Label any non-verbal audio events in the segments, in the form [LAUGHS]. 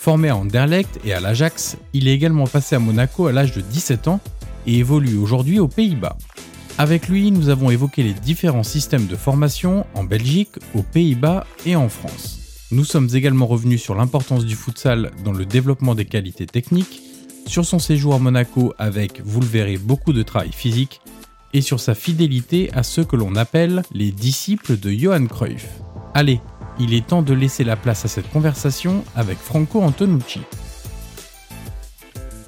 Formé à Anderlecht et à l'Ajax, il est également passé à Monaco à l'âge de 17 ans et évolue aujourd'hui aux Pays-Bas. Avec lui, nous avons évoqué les différents systèmes de formation en Belgique, aux Pays-Bas et en France. Nous sommes également revenus sur l'importance du futsal dans le développement des qualités techniques, sur son séjour à Monaco avec, vous le verrez, beaucoup de travail physique, et sur sa fidélité à ceux que l'on appelle les disciples de Johan Cruyff. Allez, il est temps de laisser la place à cette conversation avec Franco Antonucci.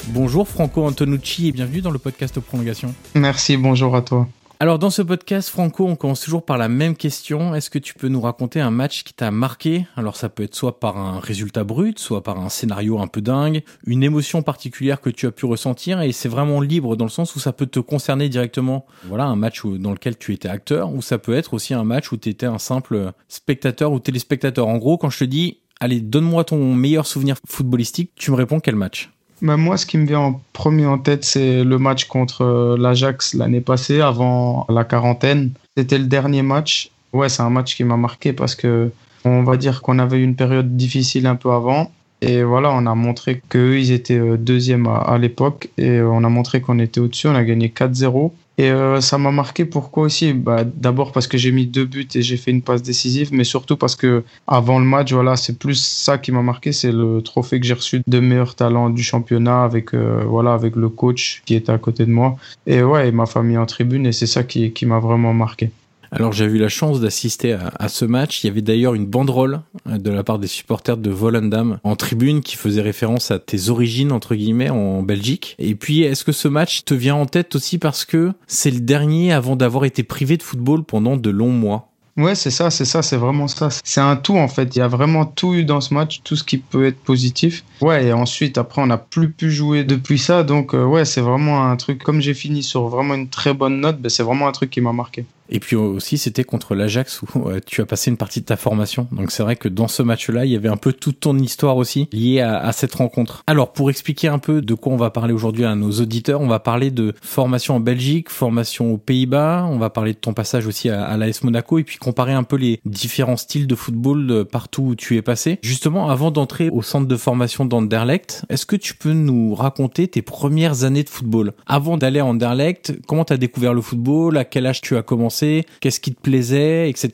Bonjour Franco Antonucci et bienvenue dans le podcast Prolongation. Merci, bonjour à toi. Alors dans ce podcast Franco, on commence toujours par la même question. Est-ce que tu peux nous raconter un match qui t'a marqué? Alors ça peut être soit par un résultat brut, soit par un scénario un peu dingue, une émotion particulière que tu as pu ressentir et c'est vraiment libre dans le sens où ça peut te concerner directement. Voilà, un match dans lequel tu étais acteur ou ça peut être aussi un match où tu étais un simple spectateur ou téléspectateur. En gros, quand je te dis allez, donne-moi ton meilleur souvenir footballistique, tu me réponds quel match? Bah, moi, ce qui me vient en premier en tête, c'est le match contre euh, l'Ajax l'année passée, avant la quarantaine. C'était le dernier match. Ouais, c'est un match qui m'a marqué parce que on va dire qu'on avait eu une période difficile un peu avant. Et voilà, on a montré qu'eux, ils étaient euh, deuxième à, l'époque. Et on a montré qu'on était au-dessus. On a gagné 4-0. Et euh, ça m'a marqué. Pourquoi aussi? Bah, D'abord parce que j'ai mis deux buts et j'ai fait une passe décisive, mais surtout parce que avant le match, voilà, c'est plus ça qui m'a marqué, c'est le trophée que j'ai reçu de meilleur talent du championnat avec euh, voilà avec le coach qui était à côté de moi. Et ouais et ma famille en tribune et c'est ça qui, qui m'a vraiment marqué. Alors j'ai eu la chance d'assister à, ce match. Il y avait d'ailleurs une banderole euh, de la part des supporters de Volendam en tribune qui faisait référence à tes origines entre guillemets en Belgique. Et puis est-ce que ce match te vient en tête aussi parce que c'est le dernier avant d'avoir été privé de football pendant de longs mois? Ouais, c'est ça, c'est ça, c'est vraiment ça. C'est un tout en fait. Il y a vraiment tout eu dans ce match, tout ce qui peut être positif. Ouais, et ensuite après on n'a plus pu jouer depuis ça, donc euh, ouais, c'est vraiment un truc. Comme j'ai fini sur vraiment une très bonne note, ben, c'est vraiment un truc qui m'a marqué. Et puis aussi, c'était contre l'Ajax où euh, tu as passé une partie de ta formation. Donc c'est vrai que dans ce match-là, il y avait un peu toute ton histoire aussi liée à, cette rencontre. Alors pour expliquer un peu de quoi on va parler aujourd'hui à nos auditeurs, on va parler de formation en Belgique, formation aux Pays-Bas, on va parler de ton passage aussi à, à l'AS Monaco et puis comparer un peu les différents styles de football de partout où tu es passé. Justement, avant d'entrer au centre de formation d'Anderlecht, est-ce que tu peux nous raconter tes premières années de football? Avant d'aller à Anderlecht, comment tu as découvert le football? À quel âge tu as commencé? Qu'est-ce qui te plaisait Etc.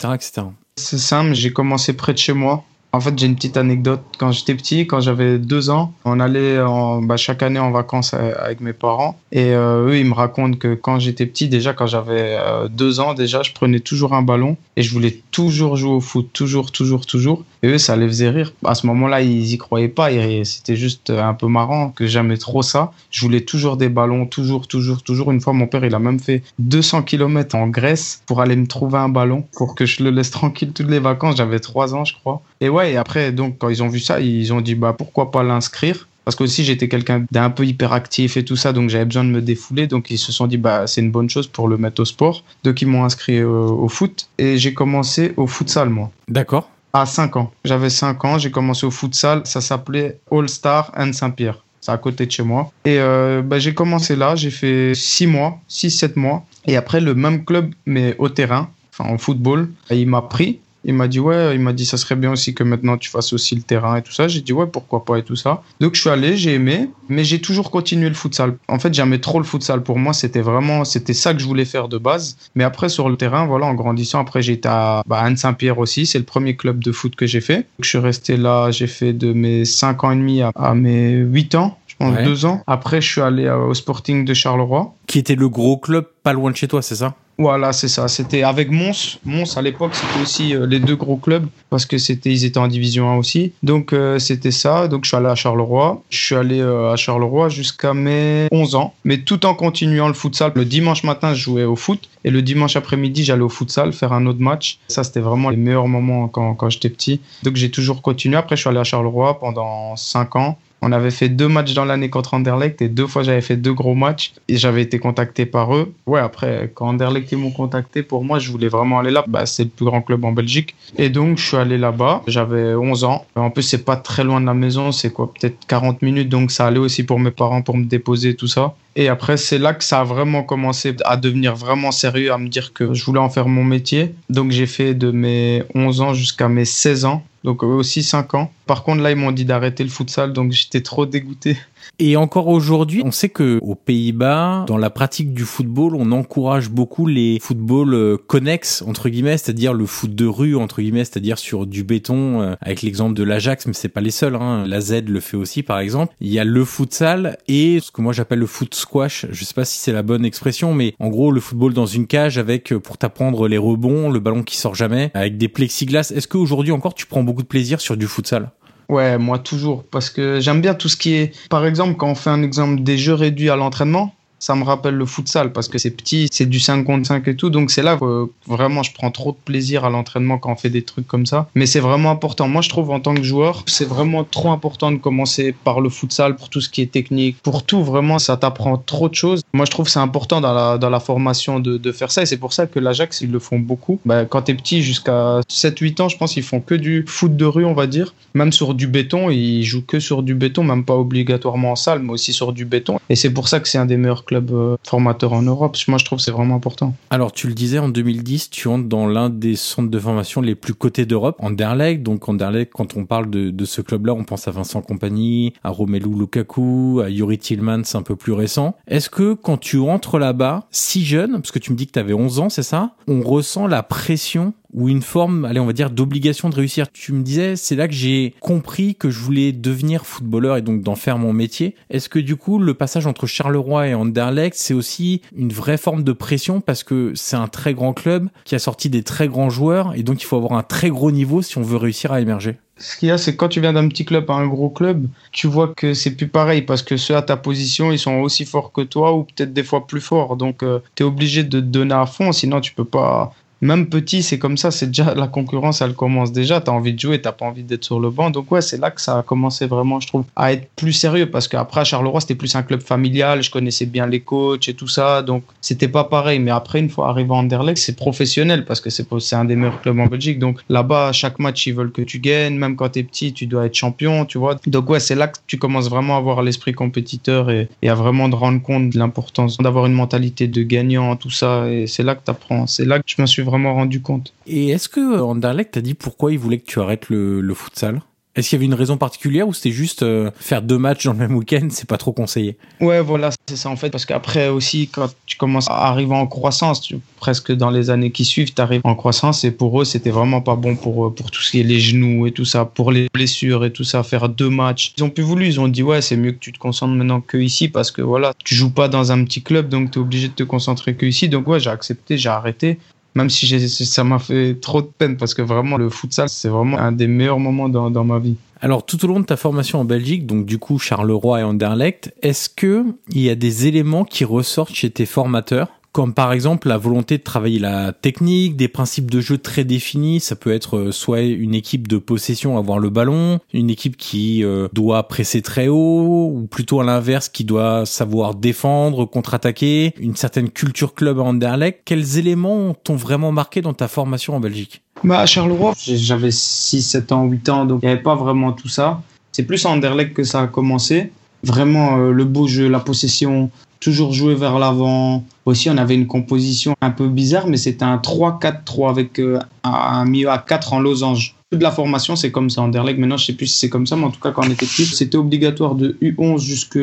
C'est simple, j'ai commencé près de chez moi. En fait, j'ai une petite anecdote. Quand j'étais petit, quand j'avais deux ans, on allait en, bah, chaque année en vacances avec mes parents. Et euh, eux, ils me racontent que quand j'étais petit, déjà quand j'avais euh, deux ans, déjà, je prenais toujours un ballon et je voulais toujours jouer au foot, toujours, toujours, toujours. Et eux, ça les faisait rire. À ce moment-là, ils y croyaient pas. C'était juste un peu marrant que j'aimais trop ça. Je voulais toujours des ballons, toujours, toujours, toujours. Une fois, mon père, il a même fait 200 km en Grèce pour aller me trouver un ballon pour que je le laisse tranquille toutes les vacances. J'avais trois ans, je crois. Et ouais, et après, donc, quand ils ont vu ça, ils ont dit, bah, pourquoi pas l'inscrire? Parce que aussi j'étais quelqu'un d'un peu hyperactif et tout ça, donc j'avais besoin de me défouler. Donc ils se sont dit bah c'est une bonne chose pour le mettre au sport. Donc ils m'ont inscrit au, au foot et j'ai commencé au futsal moi. D'accord. À 5 ans. J'avais 5 ans, j'ai commencé au futsal. Ça s'appelait All Star and Saint-Pierre. C'est à côté de chez moi. Et euh, bah, j'ai commencé là, j'ai fait 6 mois, 6-7 mois. Et après, le même club, mais au terrain, enfin en football, il m'a pris. Il m'a dit ouais, il m'a dit ça serait bien aussi que maintenant tu fasses aussi le terrain et tout ça. J'ai dit ouais, pourquoi pas et tout ça. Donc je suis allé, j'ai aimé, mais j'ai toujours continué le futsal. En fait, j'aimais trop le futsal. Pour moi, c'était vraiment, c'était ça que je voulais faire de base. Mais après sur le terrain, voilà, en grandissant, après j'ai été à bah, Anne-Saint-Pierre aussi. C'est le premier club de foot que j'ai fait. Donc, je suis resté là, j'ai fait de mes 5 ans et demi à, à mes 8 ans. Ouais. deux ans. Après, je suis allé au Sporting de Charleroi. Qui était le gros club pas loin de chez toi, c'est ça? Voilà, c'est ça. C'était avec Mons. Mons, à l'époque, c'était aussi euh, les deux gros clubs parce que c'était, ils étaient en division 1 aussi. Donc, euh, c'était ça. Donc, je suis allé à Charleroi. Je suis allé euh, à Charleroi jusqu'à mes 11 ans, mais tout en continuant le futsal. Le dimanche matin, je jouais au foot et le dimanche après-midi, j'allais au futsal faire un autre match. Ça, c'était vraiment les meilleurs moments quand, quand j'étais petit. Donc, j'ai toujours continué. Après, je suis allé à Charleroi pendant 5 ans. On avait fait deux matchs dans l'année contre Anderlecht et deux fois j'avais fait deux gros matchs et j'avais été contacté par eux. Ouais, après, quand Anderlecht ils m'ont contacté, pour moi, je voulais vraiment aller là. Bah, c'est le plus grand club en Belgique. Et donc, je suis allé là-bas. J'avais 11 ans. En plus, c'est pas très loin de la maison. C'est quoi, peut-être 40 minutes. Donc, ça allait aussi pour mes parents pour me déposer, tout ça. Et après, c'est là que ça a vraiment commencé à devenir vraiment sérieux, à me dire que je voulais en faire mon métier. Donc, j'ai fait de mes 11 ans jusqu'à mes 16 ans. Donc, aussi 5 ans. Par contre, là, ils m'ont dit d'arrêter le futsal. Donc, j'étais trop dégoûté. Et encore aujourd'hui, on sait que aux Pays-Bas, dans la pratique du football, on encourage beaucoup les footballs euh, connexes entre guillemets, c'est-à-dire le foot de rue entre guillemets, c'est-à-dire sur du béton, euh, avec l'exemple de l'Ajax, mais c'est pas les seuls. Hein. La Z le fait aussi, par exemple. Il y a le futsal et ce que moi j'appelle le foot squash. Je sais pas si c'est la bonne expression, mais en gros le football dans une cage avec euh, pour t'apprendre les rebonds, le ballon qui sort jamais, avec des plexiglas. Est-ce qu'aujourd'hui encore tu prends beaucoup de plaisir sur du futsal? Ouais, moi toujours, parce que j'aime bien tout ce qui est... Par exemple, quand on fait un exemple des jeux réduits à l'entraînement, ça me rappelle le futsal, parce que c'est petit, c'est du 5 contre 5 et tout, donc c'est là que euh, vraiment je prends trop de plaisir à l'entraînement quand on fait des trucs comme ça. Mais c'est vraiment important. Moi, je trouve en tant que joueur, c'est vraiment trop important de commencer par le futsal pour tout ce qui est technique, pour tout, vraiment, ça t'apprend trop de choses. Moi, je trouve c'est important dans la, dans la formation de, de faire ça, et c'est pour ça que l'Ajax, ils le font beaucoup. Bah, quand t'es petit, jusqu'à 7-8 ans, je pense qu'ils font que du foot de rue, on va dire. Même sur du béton, ils jouent que sur du béton, même pas obligatoirement en salle, mais aussi sur du béton. Et c'est pour ça que c'est un des meilleurs clubs euh, formateurs en Europe. Moi, je trouve que c'est vraiment important. Alors, tu le disais, en 2010, tu entres dans l'un des centres de formation les plus cotés d'Europe, Anderlecht. Donc, Anderlecht, quand on parle de, de ce club-là, on pense à Vincent Compagnie, à Romelu Lukaku, à Yuri Tillmans, un peu plus récent. Est-ce que quand tu rentres là-bas, si jeune, parce que tu me dis que tu avais 11 ans, c'est ça, on ressent la pression ou une forme, allez, on va dire, d'obligation de réussir. Tu me disais, c'est là que j'ai compris que je voulais devenir footballeur et donc d'en faire mon métier. Est-ce que du coup, le passage entre Charleroi et Anderlecht, c'est aussi une vraie forme de pression parce que c'est un très grand club qui a sorti des très grands joueurs et donc il faut avoir un très gros niveau si on veut réussir à émerger? Ce qu'il y a, c'est quand tu viens d'un petit club à un gros club, tu vois que c'est plus pareil parce que ceux à ta position, ils sont aussi forts que toi ou peut-être des fois plus forts. Donc, euh, tu es obligé de te donner à fond, sinon tu peux pas. Même petit, c'est comme ça, c'est déjà la concurrence, elle commence déjà. Tu as envie de jouer, t'as pas envie d'être sur le banc. Donc, ouais, c'est là que ça a commencé vraiment, je trouve, à être plus sérieux parce qu'après, à Charleroi, c'était plus un club familial. Je connaissais bien les coachs et tout ça. Donc, c'était pas pareil. Mais après, une fois arrivé à Anderlecht, c'est professionnel parce que c'est un des meilleurs clubs en Belgique. Donc, là-bas, chaque match, ils veulent que tu gagnes. Même quand tu es petit, tu dois être champion, tu vois. Donc, ouais, c'est là que tu commences vraiment à avoir l'esprit compétiteur et, à vraiment te rendre compte de l'importance d'avoir une mentalité de gagnant, tout ça. Et c'est là que tu apprends. C'est là que je me suis vraiment rendu compte. Et est-ce que Anderlecht t'a dit pourquoi il voulait que tu arrêtes le, le futsal? Est-ce qu'il y avait une raison particulière ou c'était juste euh, faire deux matchs dans le même week-end, c'est pas trop conseillé? Ouais, voilà, c'est ça en fait. Parce qu'après aussi, quand tu commences à arriver en croissance, tu, presque dans les années qui suivent, tu arrives en croissance et pour eux, c'était vraiment pas bon pour, pour tout ce qui est les genoux et tout ça, pour les blessures et tout ça, faire deux matchs. Ils ont plus voulu, ils ont dit ouais, c'est mieux que tu te concentres maintenant que ici parce que voilà, tu joues pas dans un petit club donc tu es obligé de te concentrer que ici. Donc ouais, j'ai accepté, j'ai arrêté même si ça m'a fait trop de peine parce que vraiment le futsal c'est vraiment un des meilleurs moments dans, ma vie. Alors tout au long de ta formation en Belgique, donc du coup Charleroi et Anderlecht, est-ce que il y a des éléments qui ressortent chez tes formateurs? Comme par exemple la volonté de travailler la technique, des principes de jeu très définis. Ça peut être euh, soit une équipe de possession, avoir le ballon, une équipe qui euh, doit presser très haut, ou plutôt à l'inverse, qui doit savoir défendre, contre-attaquer, une certaine culture club à Anderlecht. Quels éléments t'ont vraiment marqué dans ta formation en Belgique? Bah, À Charleroi, j'avais 6, 7 ans, 8 ans, donc il n'y avait pas vraiment tout ça. C'est plus à Anderlecht que ça a commencé. Vraiment, euh, le beau jeu, la possession, toujours jouer vers l'avant. Aussi, on avait une composition un peu bizarre, mais c'était un 3-4-3 avec euh, un milieu à 4 en losange. Toute la formation, c'est comme ça. En Anderlecht, maintenant, je sais plus si c'est comme ça, mais en tout cas, quand on était petit, c'était obligatoire de U11 jusqu'à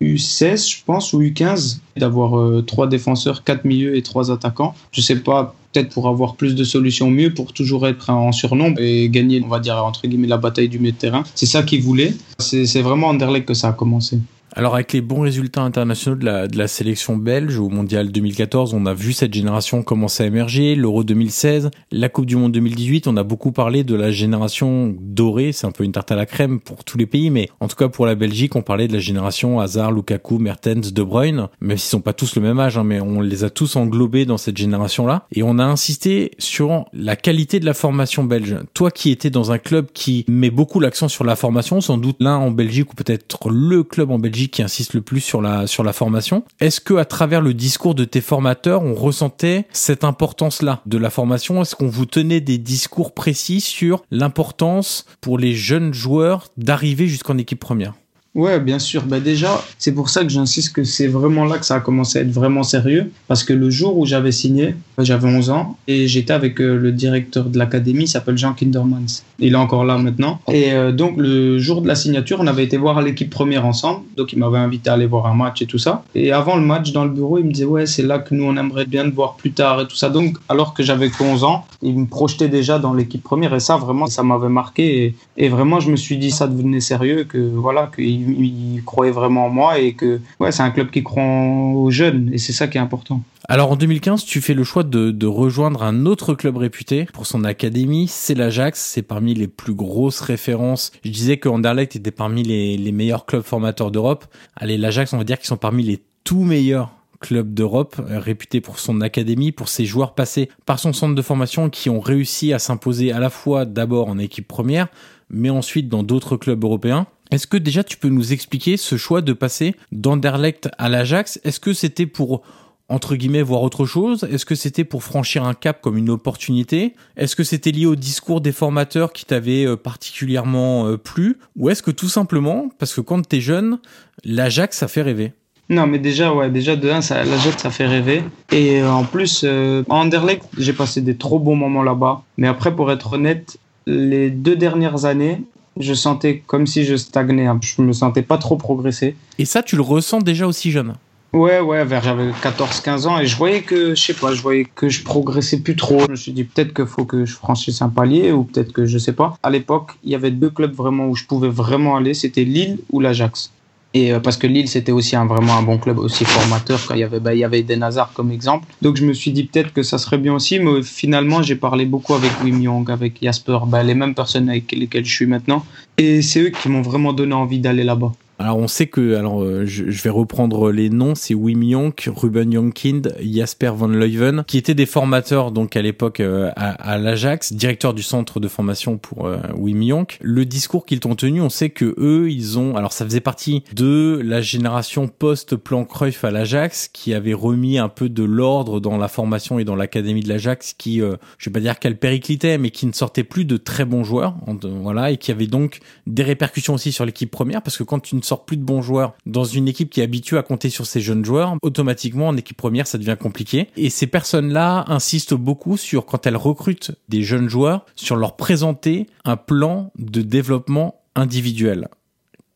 U16, je pense, ou U15, d'avoir euh, trois défenseurs, quatre milieux et trois attaquants. Je sais pas, peut-être pour avoir plus de solutions mieux, pour toujours être en surnombre et gagner, on va dire, entre guillemets, la bataille du milieu de terrain. C'est ça qu'ils voulaient. C'est vraiment en Anderlecht que ça a commencé. Alors avec les bons résultats internationaux de la, de la sélection belge au Mondial 2014, on a vu cette génération commencer à émerger, l'Euro 2016, la Coupe du Monde 2018, on a beaucoup parlé de la génération dorée, c'est un peu une tarte à la crème pour tous les pays, mais en tout cas pour la Belgique, on parlait de la génération Hazard, Lukaku, Mertens, De Bruyne, même s'ils sont pas tous le même âge, hein, mais on les a tous englobés dans cette génération-là, et on a insisté sur la qualité de la formation belge. Toi qui étais dans un club qui met beaucoup l'accent sur la formation, sans doute l'un en Belgique ou peut-être le club en Belgique qui insiste le plus sur la, formation. Est-ce que à travers le discours de tes formateurs, on ressentait cette importance-là de la formation? Est-ce qu'on vous tenait des discours précis sur l'importance pour les jeunes joueurs d'arriver jusqu'en équipe première? Ouais, bien sûr. Bah déjà, c'est pour ça que j'insiste que c'est vraiment là que ça a commencé à être vraiment sérieux. Parce que le jour où j'avais signé, bah, j'avais 11 ans et j'étais avec euh, le directeur de l'académie, il s'appelle Jean Kindermans. Il est encore là maintenant. Et euh, donc, le jour de la signature, on avait été voir l'équipe première ensemble. Donc, il m'avait invité à aller voir un match et tout ça. Et avant le match, dans le bureau, il me disait, ouais, c'est là que nous, on aimerait bien te voir plus tard et tout ça. Donc, alors que j'avais 11 ans, il me projetait déjà dans l'équipe première. Et ça, vraiment, ça m'avait marqué. Et, et, vraiment, je me suis dit, ça devenait sérieux, que voilà, qu'il il croyait vraiment en moi et que ouais, c'est un club qui croit aux jeunes et c'est ça qui est important. Alors en 2015, tu fais le choix de, de rejoindre un autre club réputé pour son académie, c'est l'Ajax, c'est parmi les plus grosses références. Je disais que Anderlecht était parmi les, les meilleurs clubs formateurs d'Europe. Allez, l'Ajax, on va dire qu'ils sont parmi les tout meilleurs clubs d'Europe, euh, réputé pour son académie, pour ses joueurs passés par son centre de formation qui ont réussi à s'imposer à la fois d'abord en équipe première, mais ensuite dans d'autres clubs européens. Est-ce que déjà tu peux nous expliquer ce choix de passer d'Anderlecht à l'Ajax? Est-ce que c'était pour entre guillemets voir autre chose? Est-ce que c'était pour franchir un cap comme une opportunité? Est-ce que c'était lié au discours des formateurs qui t'avait euh, particulièrement euh, plu? Ou est-ce que tout simplement, parce que quand t'es jeune, l'Ajax ça fait rêver? Non, mais déjà, ouais, déjà de 1, l'Ajax, ça fait rêver. Et euh, en plus, euh, Anderlecht, j'ai passé des trop bons moments là-bas. Mais après, pour être honnête, les deux dernières années, je sentais comme si je stagnais. Je me sentais pas trop progresser. Et ça, tu le ressens déjà aussi jeune Ouais, ouais, vers j'avais 14-15 ans et je voyais que, je sais pas, je voyais que je progressais plus trop. Je me suis dit peut-être qu'il faut que je franchisse un palier ou peut-être que je sais pas. À l'époque, il y avait deux clubs vraiment où je pouvais vraiment aller, c'était Lille ou l'Ajax. Et euh, parce que Lille, c'était aussi un, vraiment un bon club, aussi formateur. Quand il y avait, bah, il y avait Eden Hazard comme exemple. Donc je me suis dit peut-être que ça serait bien aussi. Mais finalement, j'ai parlé beaucoup avec Wim Young, avec Jasper, bah, les mêmes personnes avec lesquelles je suis maintenant. Et c'est eux qui m'ont vraiment donné envie d'aller là-bas. Alors on sait que, alors euh, je, vais reprendre les noms, c'est Wim Jonk, Ruben Jonkind, Jasper van Leuven, qui étaient des formateurs donc à l'époque euh, à, l'Ajax, directeur du centre de formation pour euh, Wim Jonk. Le discours qu'ils t'ont tenu, on sait que eux, ils ont, alors ça faisait partie de la génération post-plan à l'Ajax, qui avait remis un peu de l'ordre dans la formation et dans l'académie de l'Ajax, qui, je vais pas dire qu'elle périclitait, mais qui ne sortait plus de très bons joueurs, voilà, et qui avait donc des répercussions aussi sur l'équipe première, parce que quand tu plus de bons joueurs dans une équipe qui est habituée à compter sur ses jeunes joueurs, automatiquement en équipe première, ça devient compliqué. Et ces personnes-là insistent beaucoup sur quand elles recrutent des jeunes joueurs, sur leur présenter un plan de développement individuel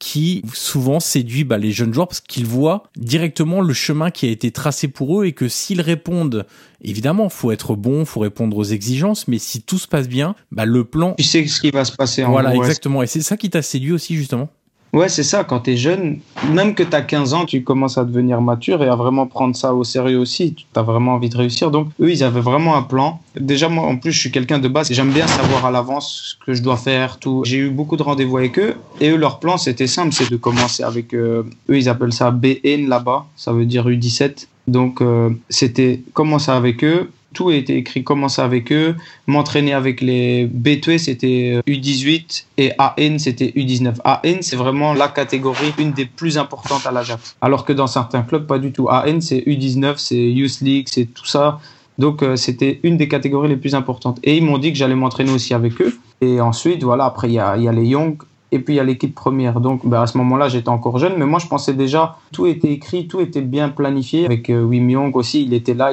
qui souvent séduit bah, les jeunes joueurs parce qu'ils voient directement le chemin qui a été tracé pour eux et que s'ils répondent, évidemment, faut être bon, faut répondre aux exigences, mais si tout se passe bien, bah, le plan. Tu sais ce qui va se passer en Voilà, exactement. Et c'est ça qui t'a séduit aussi, justement? Ouais, c'est ça. Quand tu es jeune, même que tu as 15 ans, tu commences à devenir mature et à vraiment prendre ça au sérieux aussi. Tu as vraiment envie de réussir. Donc, eux, ils avaient vraiment un plan. Déjà, moi, en plus, je suis quelqu'un de base. J'aime bien savoir à l'avance ce que je dois faire, tout. J'ai eu beaucoup de rendez-vous avec eux. Et eux, leur plan, c'était simple. C'est de commencer avec, euh, eux, ils appellent ça BN là-bas. Ça veut dire U17. Donc, euh, c'était commencer avec eux, tout a été écrit, commencer avec eux, m'entraîner avec les B2, c'était U18 et AN, c'était U19. AN, c'est vraiment la catégorie, une des plus importantes à l'Ajax. Alors que dans certains clubs, pas du tout. AN, c'est U19, c'est Youth League, c'est tout ça. Donc, euh, c'était une des catégories les plus importantes. Et ils m'ont dit que j'allais m'entraîner aussi avec eux. Et ensuite, voilà, après, il y a les Young et puis il y a l'équipe première. Donc bah, à ce moment-là, j'étais encore jeune, mais moi je pensais déjà, tout était écrit, tout était bien planifié. Avec euh, Wim Young aussi, il était là,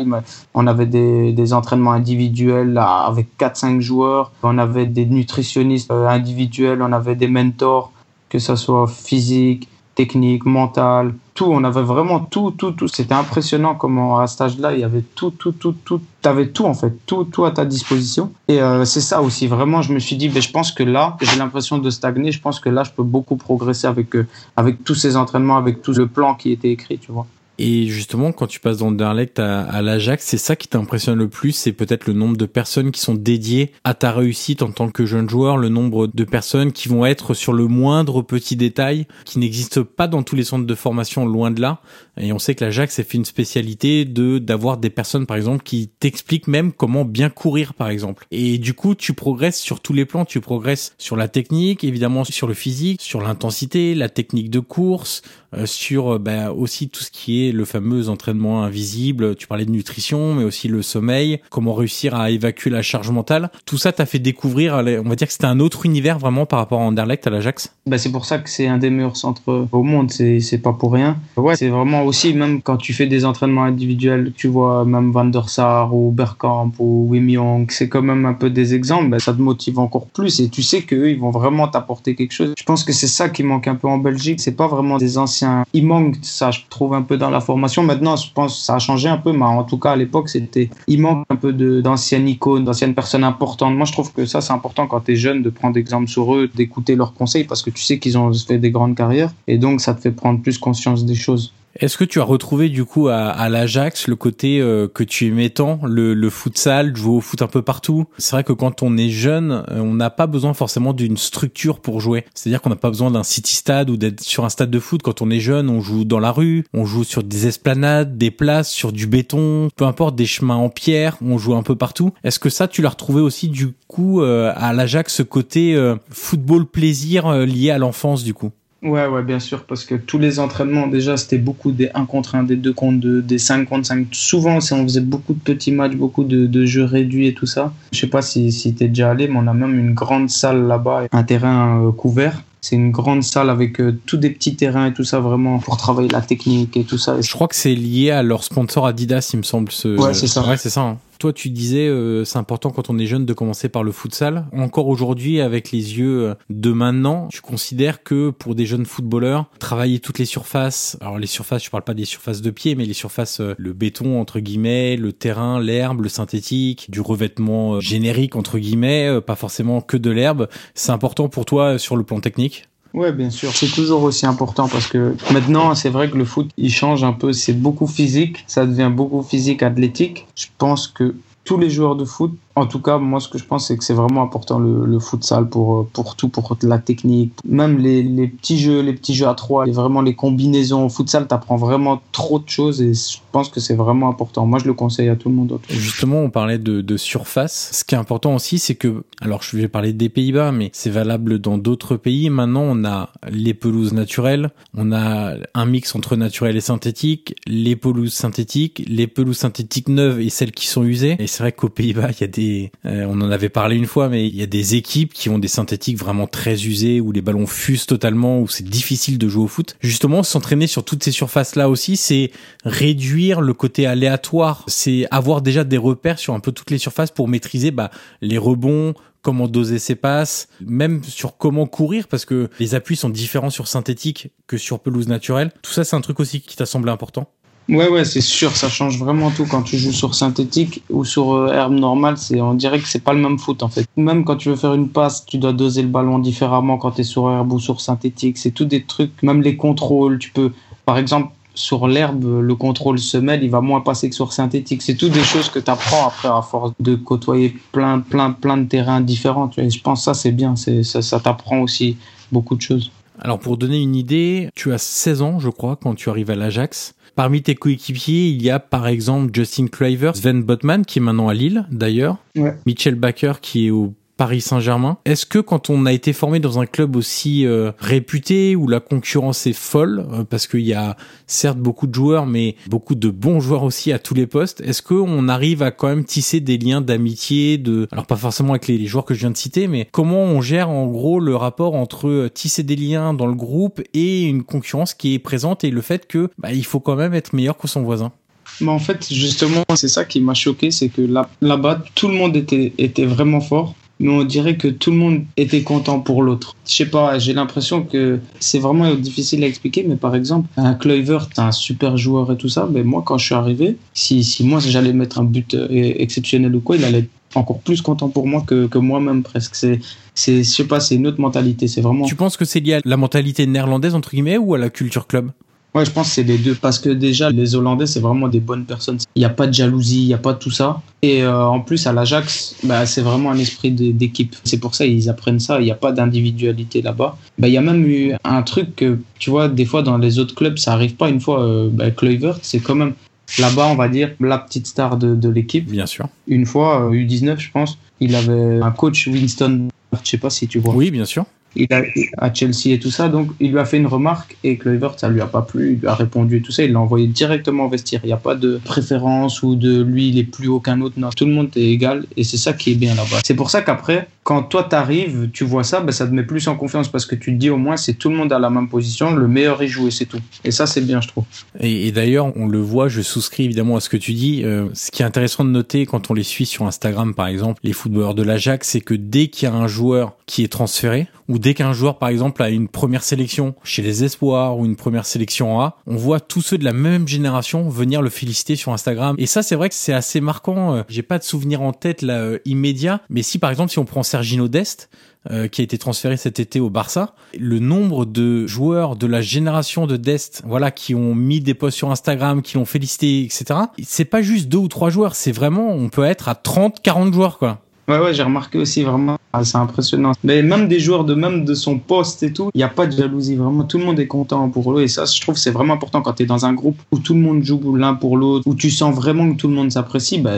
on avait des, des, entraînements individuels avec 4-5 joueurs, on avait des nutritionnistes euh, individuels, on avait des mentors, que ce soit physique, technique, mentale, On avait vraiment tout, tout, tout. C'était impressionnant comment à cet âge-là, il y avait tout, tout, tout, tout. T'avais tout en fait, tout, tout à ta disposition. Et euh, c'est ça aussi. Vraiment, je me suis dit, ben, je pense que là, j'ai l'impression de stagner. Je pense que là, je peux beaucoup progresser avec euh, avec tous ces entraînements, avec tout le plan qui était écrit, tu vois. Et justement, quand tu passes d'Anderlecht à, à l'Ajax, c'est ça qui t'impressionne le plus, c'est peut-être le nombre de personnes qui sont dédiées à ta réussite en tant que jeune joueur, le nombre de personnes qui vont être sur le moindre petit détail, qui n'existe pas dans tous les centres de formation, loin de là. Et on sait que l'Ajax a fait une spécialité de d'avoir des personnes, par exemple, qui t'expliquent même comment bien courir, par exemple. Et du coup, tu progresses sur tous les plans. Tu progresses sur la technique, évidemment sur le physique, sur l'intensité, la technique de course, sur bah, aussi tout ce qui est le fameux entraînement invisible. Tu parlais de nutrition, mais aussi le sommeil, comment réussir à évacuer la charge mentale. Tout ça t'a fait découvrir, on va dire que c'était un autre univers vraiment par rapport à Anderlecht, à l'Ajax? Bah, c'est pour ça que c'est un des meilleurs centres au monde. C'est c'est pas pour rien. Ouais, c'est vraiment aussi même quand tu fais des entraînements individuels, tu vois même Van der Sar ou Bergkamp ou Wim Jong, c'est quand même un peu des exemples. Bah, ça te motive encore plus et tu sais qu'eux ils vont vraiment t'apporter quelque chose. Je pense que c'est ça qui manque un peu en Belgique. C'est pas vraiment des anciens il manque ça, je trouve un peu dans la formation. Maintenant, je pense que ça a changé un peu, mais en tout cas, à l'époque, c'était, il manque un peu d'anciennes icônes, d'anciennes personnes importantes. Moi, je trouve que ça, c'est important quand tu es jeune de prendre exemple sur eux, d'écouter leurs conseils parce que tu sais qu'ils ont fait des grandes carrières et donc ça te fait prendre plus conscience des choses. Est-ce que tu as retrouvé du coup à, à l'Ajax le côté euh, que tu aimais tant, le, le futsal, jouer au foot un peu partout? C'est vrai que quand on est jeune, euh, on n'a pas besoin forcément d'une structure pour jouer. C'est-à-dire qu'on n'a pas besoin d'un city stade ou d'être sur un stade de foot. Quand on est jeune, on joue dans la rue, on joue sur des esplanades, des places, sur du béton, peu importe, des chemins en pierre, on joue un peu partout. Est-ce que ça, tu l'as retrouvé aussi du coup euh, à l'Ajax, ce côté football plaisir lié à l'enfance du coup? Ouais, ouais, bien sûr, parce que tous les entraînements, déjà, c'était beaucoup des 1 contre 1, des 2 contre 2, des 5 contre 5. Souvent, on faisait beaucoup de petits matchs, beaucoup de, de jeux réduits et tout ça. Je sais pas si, si t'es déjà allé, mais on a même une grande salle là-bas, un terrain euh, couvert. C'est une grande salle avec euh, tous des petits terrains et tout ça, vraiment, pour travailler la technique et tout ça. Je crois que c'est lié à leur sponsor Adidas, il me semble. Ce... Ouais, c'est ça. Ouais, c'est ça. Hein. Toi, tu disais, euh, c'est important quand on est jeune de commencer par le futsal. Encore aujourd'hui, avec les yeux de maintenant, tu considères que pour des jeunes footballeurs, travailler toutes les surfaces, alors les surfaces, je parle pas des surfaces de pied, mais les surfaces, euh, le béton entre guillemets, le terrain, l'herbe, le synthétique, du revêtement euh, générique entre guillemets, pas forcément que de l'herbe, c'est important pour toi sur le plan technique? Ouais, bien sûr. C'est toujours aussi important parce que maintenant, c'est vrai que le foot, il change un peu. C'est beaucoup physique. Ça devient beaucoup physique, athlétique. Je pense que tous les joueurs de foot en tout cas, moi, ce que je pense, c'est que c'est vraiment important le, le, futsal pour, euh, pour tout, pour la technique. Même les, petits jeux, les petits jeux à trois, et vraiment les combinaisons au futsal, t'apprends vraiment trop de choses et je pense que c'est vraiment important. Moi, je le conseille à tout le monde. Justement, on parlait de, de surface. Ce qui est important aussi, c'est que, alors je vais parler des Pays-Bas, mais c'est valable dans d'autres pays. Maintenant, on a les pelouses naturelles, on a un mix entre naturel et synthétique, les pelouses synthétiques, les pelouses synthétiques neuves et celles qui sont usées. Et c'est vrai qu'aux Pays-Bas, il y a des des, euh, on en avait parlé une fois, mais il y a des équipes qui ont des synthétiques vraiment très usés où les ballons fusent totalement, où c'est difficile de jouer au foot. Justement, s'entraîner sur toutes ces surfaces là aussi, c'est réduire le côté aléatoire, c'est avoir déjà des repères sur un peu toutes les surfaces pour maîtriser bah, les rebonds, comment doser ses passes, même sur comment courir, parce que les appuis sont différents sur synthétique que sur pelouse naturelle. Tout ça, c'est un truc aussi qui t'a semblé important? Ouais, ouais, c'est sûr, ça change vraiment tout quand tu joues sur synthétique ou sur euh, herbe normale. C'est, on dirait que c'est pas le même foot en fait. Même quand tu veux faire une passe, tu dois doser le ballon différemment quand tu es sur herbe ou sur synthétique. C'est tout des trucs, même les contrôles. Tu peux, par exemple, sur l'herbe, le contrôle semelle, il va moins passer que sur synthétique. C'est tout des choses que tu apprends après à force de côtoyer plein, plein, plein de terrains différents. Je pense ça, c'est bien. Ça, ça t'apprend aussi beaucoup de choses. Alors, pour donner une idée, tu as 16 ans, je crois, quand tu arrives à l'Ajax. Parmi tes coéquipiers, il y a par exemple Justin Kluivert, Sven Botman qui est maintenant à Lille d'ailleurs, ouais. Mitchell Baker qui est au Paris Saint-Germain. Est-ce que quand on a été formé dans un club aussi euh, réputé où la concurrence est folle, euh, parce qu'il y a certes beaucoup de joueurs, mais beaucoup de bons joueurs aussi à tous les postes, est-ce qu'on arrive à quand même tisser des liens d'amitié, de, alors pas forcément avec les, joueurs que je viens de citer, mais comment on gère en gros le rapport entre euh, tisser des liens dans le groupe et une concurrence qui est présente et le fait que bah, il faut quand même être meilleur que son voisin? Mais en fait, justement, c'est ça qui m'a choqué, c'est que là, là-bas, tout le monde était, était vraiment fort mais on dirait que tout le monde était content pour l'autre. Je sais pas, j'ai l'impression que c'est vraiment difficile à expliquer, mais par exemple, un Kluivert, un super joueur et tout ça, mais moi, quand je suis arrivé, si, si moi j'allais mettre un but euh, exceptionnel ou quoi, il allait être encore plus content pour moi que, que moi-même presque. C'est, c'est, je sais pas, c'est une autre mentalité. C'est vraiment. Tu penses que c'est lié à la mentalité néerlandaise entre guillemets ou à la culture club? Ouais, je pense que c'est les deux parce que déjà les Hollandais c'est vraiment des bonnes personnes. Il n'y a pas de jalousie, il n'y a pas tout ça. Et euh, en plus à l'Ajax, bah, c'est vraiment un esprit d'équipe. C'est pour ça ils apprennent ça. Il n'y a pas d'individualité là-bas. Bah, il y a même eu un truc que tu vois des fois dans les autres clubs ça arrive pas. Une fois, euh, bah, Kluivert c'est quand même là-bas on va dire la petite star de, de l'équipe. Bien sûr. Une fois U19 je pense, il avait un coach Winston. Je sais pas si tu vois. Oui, bien sûr il a, à Chelsea et tout ça. Donc, il lui a fait une remarque et Kluivert, ça lui a pas plu. Il lui a répondu et tout ça. Il l'a envoyé directement au vestiaire. Il n'y a pas de préférence ou de lui, il est plus haut qu'un autre. Non, tout le monde est égal et c'est ça qui est bien là-bas. C'est pour ça qu'après, quand toi t'arrives, tu vois ça, ben, ça te met plus en confiance parce que tu te dis au moins c'est tout le monde à la même position, le meilleur est joué, c'est tout. Et ça, c'est bien, je trouve. Et, et d'ailleurs, on le voit, je souscris évidemment à ce que tu dis. Euh, ce qui est intéressant de noter quand on les suit sur Instagram, par exemple, les footballeurs de l'Ajax, c'est que dès qu'il y a un joueur qui est transféré, ou dès qu'un joueur, par exemple, a une première sélection chez les Espoirs ou une première sélection A, on voit tous ceux de la même génération venir le féliciter sur Instagram. Et ça, c'est vrai que c'est assez marquant. Euh, j'ai pas de souvenir en tête là euh, immédiat, mais si par exemple, si on prend Sergino Dest, euh, qui a été transféré cet été au Barça, le nombre de joueurs de la génération de Dest, voilà, qui ont mis des posts sur Instagram, qui l'ont félicité, etc. C'est pas juste deux ou trois joueurs, c'est vraiment, on peut être à 30, 40 joueurs, quoi. Ouais, ouais, j'ai remarqué aussi vraiment. Ah, c'est impressionnant. Mais même des joueurs de même de son poste et tout, il n'y a pas de jalousie. Vraiment, tout le monde est content pour eux. Et ça, je trouve, c'est vraiment important quand tu es dans un groupe où tout le monde joue l'un pour l'autre, où tu sens vraiment que tout le monde s'apprécie. Bah,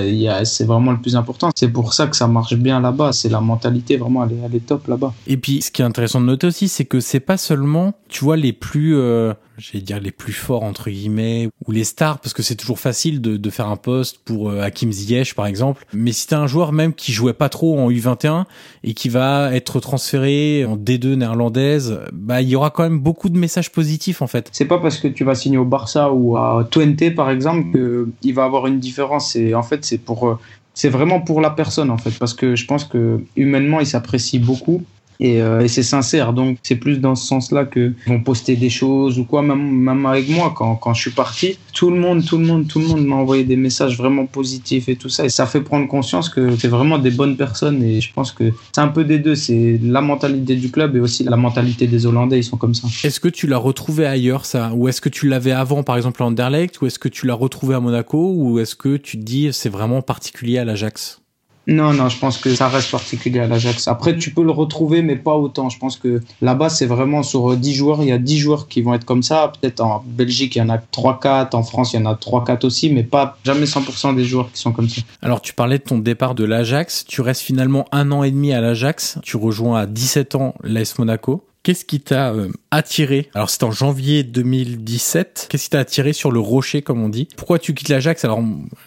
c'est vraiment le plus important. C'est pour ça que ça marche bien là-bas. C'est la mentalité vraiment, elle est, elle est top là-bas. Et puis, ce qui est intéressant de noter aussi, c'est que c'est pas seulement, tu vois, les plus, euh, j'allais dire les plus forts entre guillemets ou les stars parce que c'est toujours facile de, de, faire un poste pour euh, Hakim Ziyech par exemple. Mais si t'as un joueur même qui jouait pas trop en U21 et qui va être transféré en D2 néerlandaise bah il y aura quand même beaucoup de messages positifs en fait. C'est pas parce que tu vas signer au Barça ou à Twente par exemple que il va avoir une différence. Et en fait c'est pour c'est vraiment pour la personne en fait. Parce que je pense que humainement il s'apprécie beaucoup et, euh, et c'est sincère. Donc c'est plus dans ce sens-là que vont poster des choses ou quoi. Même, même avec moi, quand, quand je suis parti, tout le monde, tout le monde, tout le monde m'a envoyé des messages vraiment positifs et tout ça. Et ça fait prendre conscience que c'est vraiment des bonnes personnes. Et je pense que c'est un peu des deux. C'est la mentalité du club et aussi la mentalité des Hollandais. Ils sont comme ça. Est-ce que tu l'as retrouvé ailleurs ça, ou est-ce que tu l'avais avant, par exemple à Anderlecht, ou est-ce que tu l'as retrouvé à Monaco, ou est-ce que tu te dis c'est vraiment particulier à l'Ajax? Non, non, je pense que ça reste particulier à l'Ajax. Après, tu peux le retrouver, mais pas autant. Je pense que là-bas, c'est vraiment sur 10 joueurs, il y a 10 joueurs qui vont être comme ça. Peut-être en Belgique, il y en a 3-4, en France, il y en a 3-4 aussi, mais pas jamais 100% des joueurs qui sont comme ça. Alors, tu parlais de ton départ de l'Ajax. Tu restes finalement un an et demi à l'Ajax. Tu rejoins à 17 ans l'AS Monaco. Qu'est-ce qui t'a euh, attiré? Alors c'était en janvier 2017. Qu'est-ce qui t'a attiré sur le rocher, comme on dit? Pourquoi tu quittes l'Ajax? Alors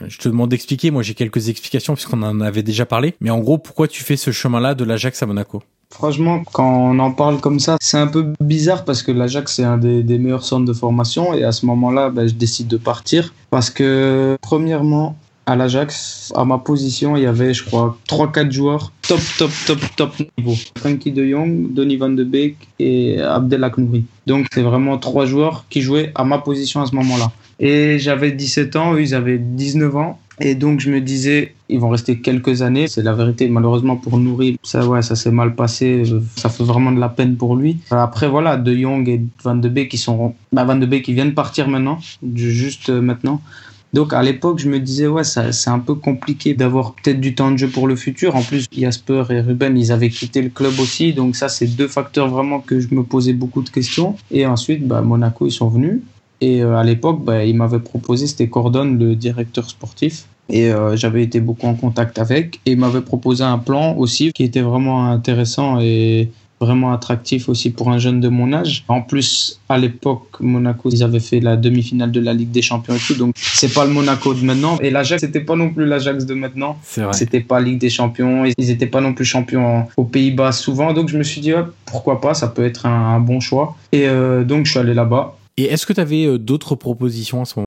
je te demande d'expliquer. Moi j'ai quelques explications puisqu'on en avait déjà parlé. Mais en gros, pourquoi tu fais ce chemin-là de l'Ajax à Monaco? Franchement, quand on en parle comme ça, c'est un peu bizarre parce que l'Ajax c'est un des, meilleurs centres de formation et à ce moment-là, ben, je décide de partir parce que premièrement, à l'Ajax, à ma position, il y avait, je crois, 3-4 joueurs top, top, top, top niveau. Frankie de Jong, Donny van de Beek et Abdel Nouri. Donc, c'est vraiment trois joueurs qui jouaient à ma position à ce moment-là. Et j'avais 17 ans, eux, ils avaient 19 ans. Et donc, je me disais, ils vont rester quelques années. C'est la vérité. Malheureusement, pour Nouri, ça, ouais, ça s'est mal passé. Ça fait vraiment de la peine pour lui. Après, voilà, De Jong et Van de Beek qui sont, bah, Van de Beek qui viennent partir maintenant, juste euh, maintenant. Donc à l'époque, je me disais, ouais, c'est un peu compliqué d'avoir peut-être du temps de jeu pour le futur. En plus, Jasper et Ruben, ils avaient quitté le club aussi. Donc ça, c'est deux facteurs vraiment que je me posais beaucoup de questions. Et ensuite, bah, Monaco, ils sont venus. Et euh, à l'époque, bah, ils m'avaient proposé, c'était Cordon, le directeur sportif. Et euh, j'avais été beaucoup en contact avec. Et il m'avait proposé un plan aussi qui était vraiment intéressant et vraiment attractif aussi pour un jeune de mon âge. En plus, à l'époque, Monaco, ils avaient fait la demi-finale de la Ligue des Champions et tout, donc c'est pas le Monaco de maintenant. Et l'Ajax, c'était pas non plus l'Ajax de maintenant. C'était pas Ligue des Champions, ils étaient pas non plus champions aux Pays-Bas souvent, donc je me suis dit, pourquoi pas, ça peut être un, bon choix. Et euh, donc je suis allé là-bas. Et est-ce que tu avais euh, d'autres propositions à ce moment?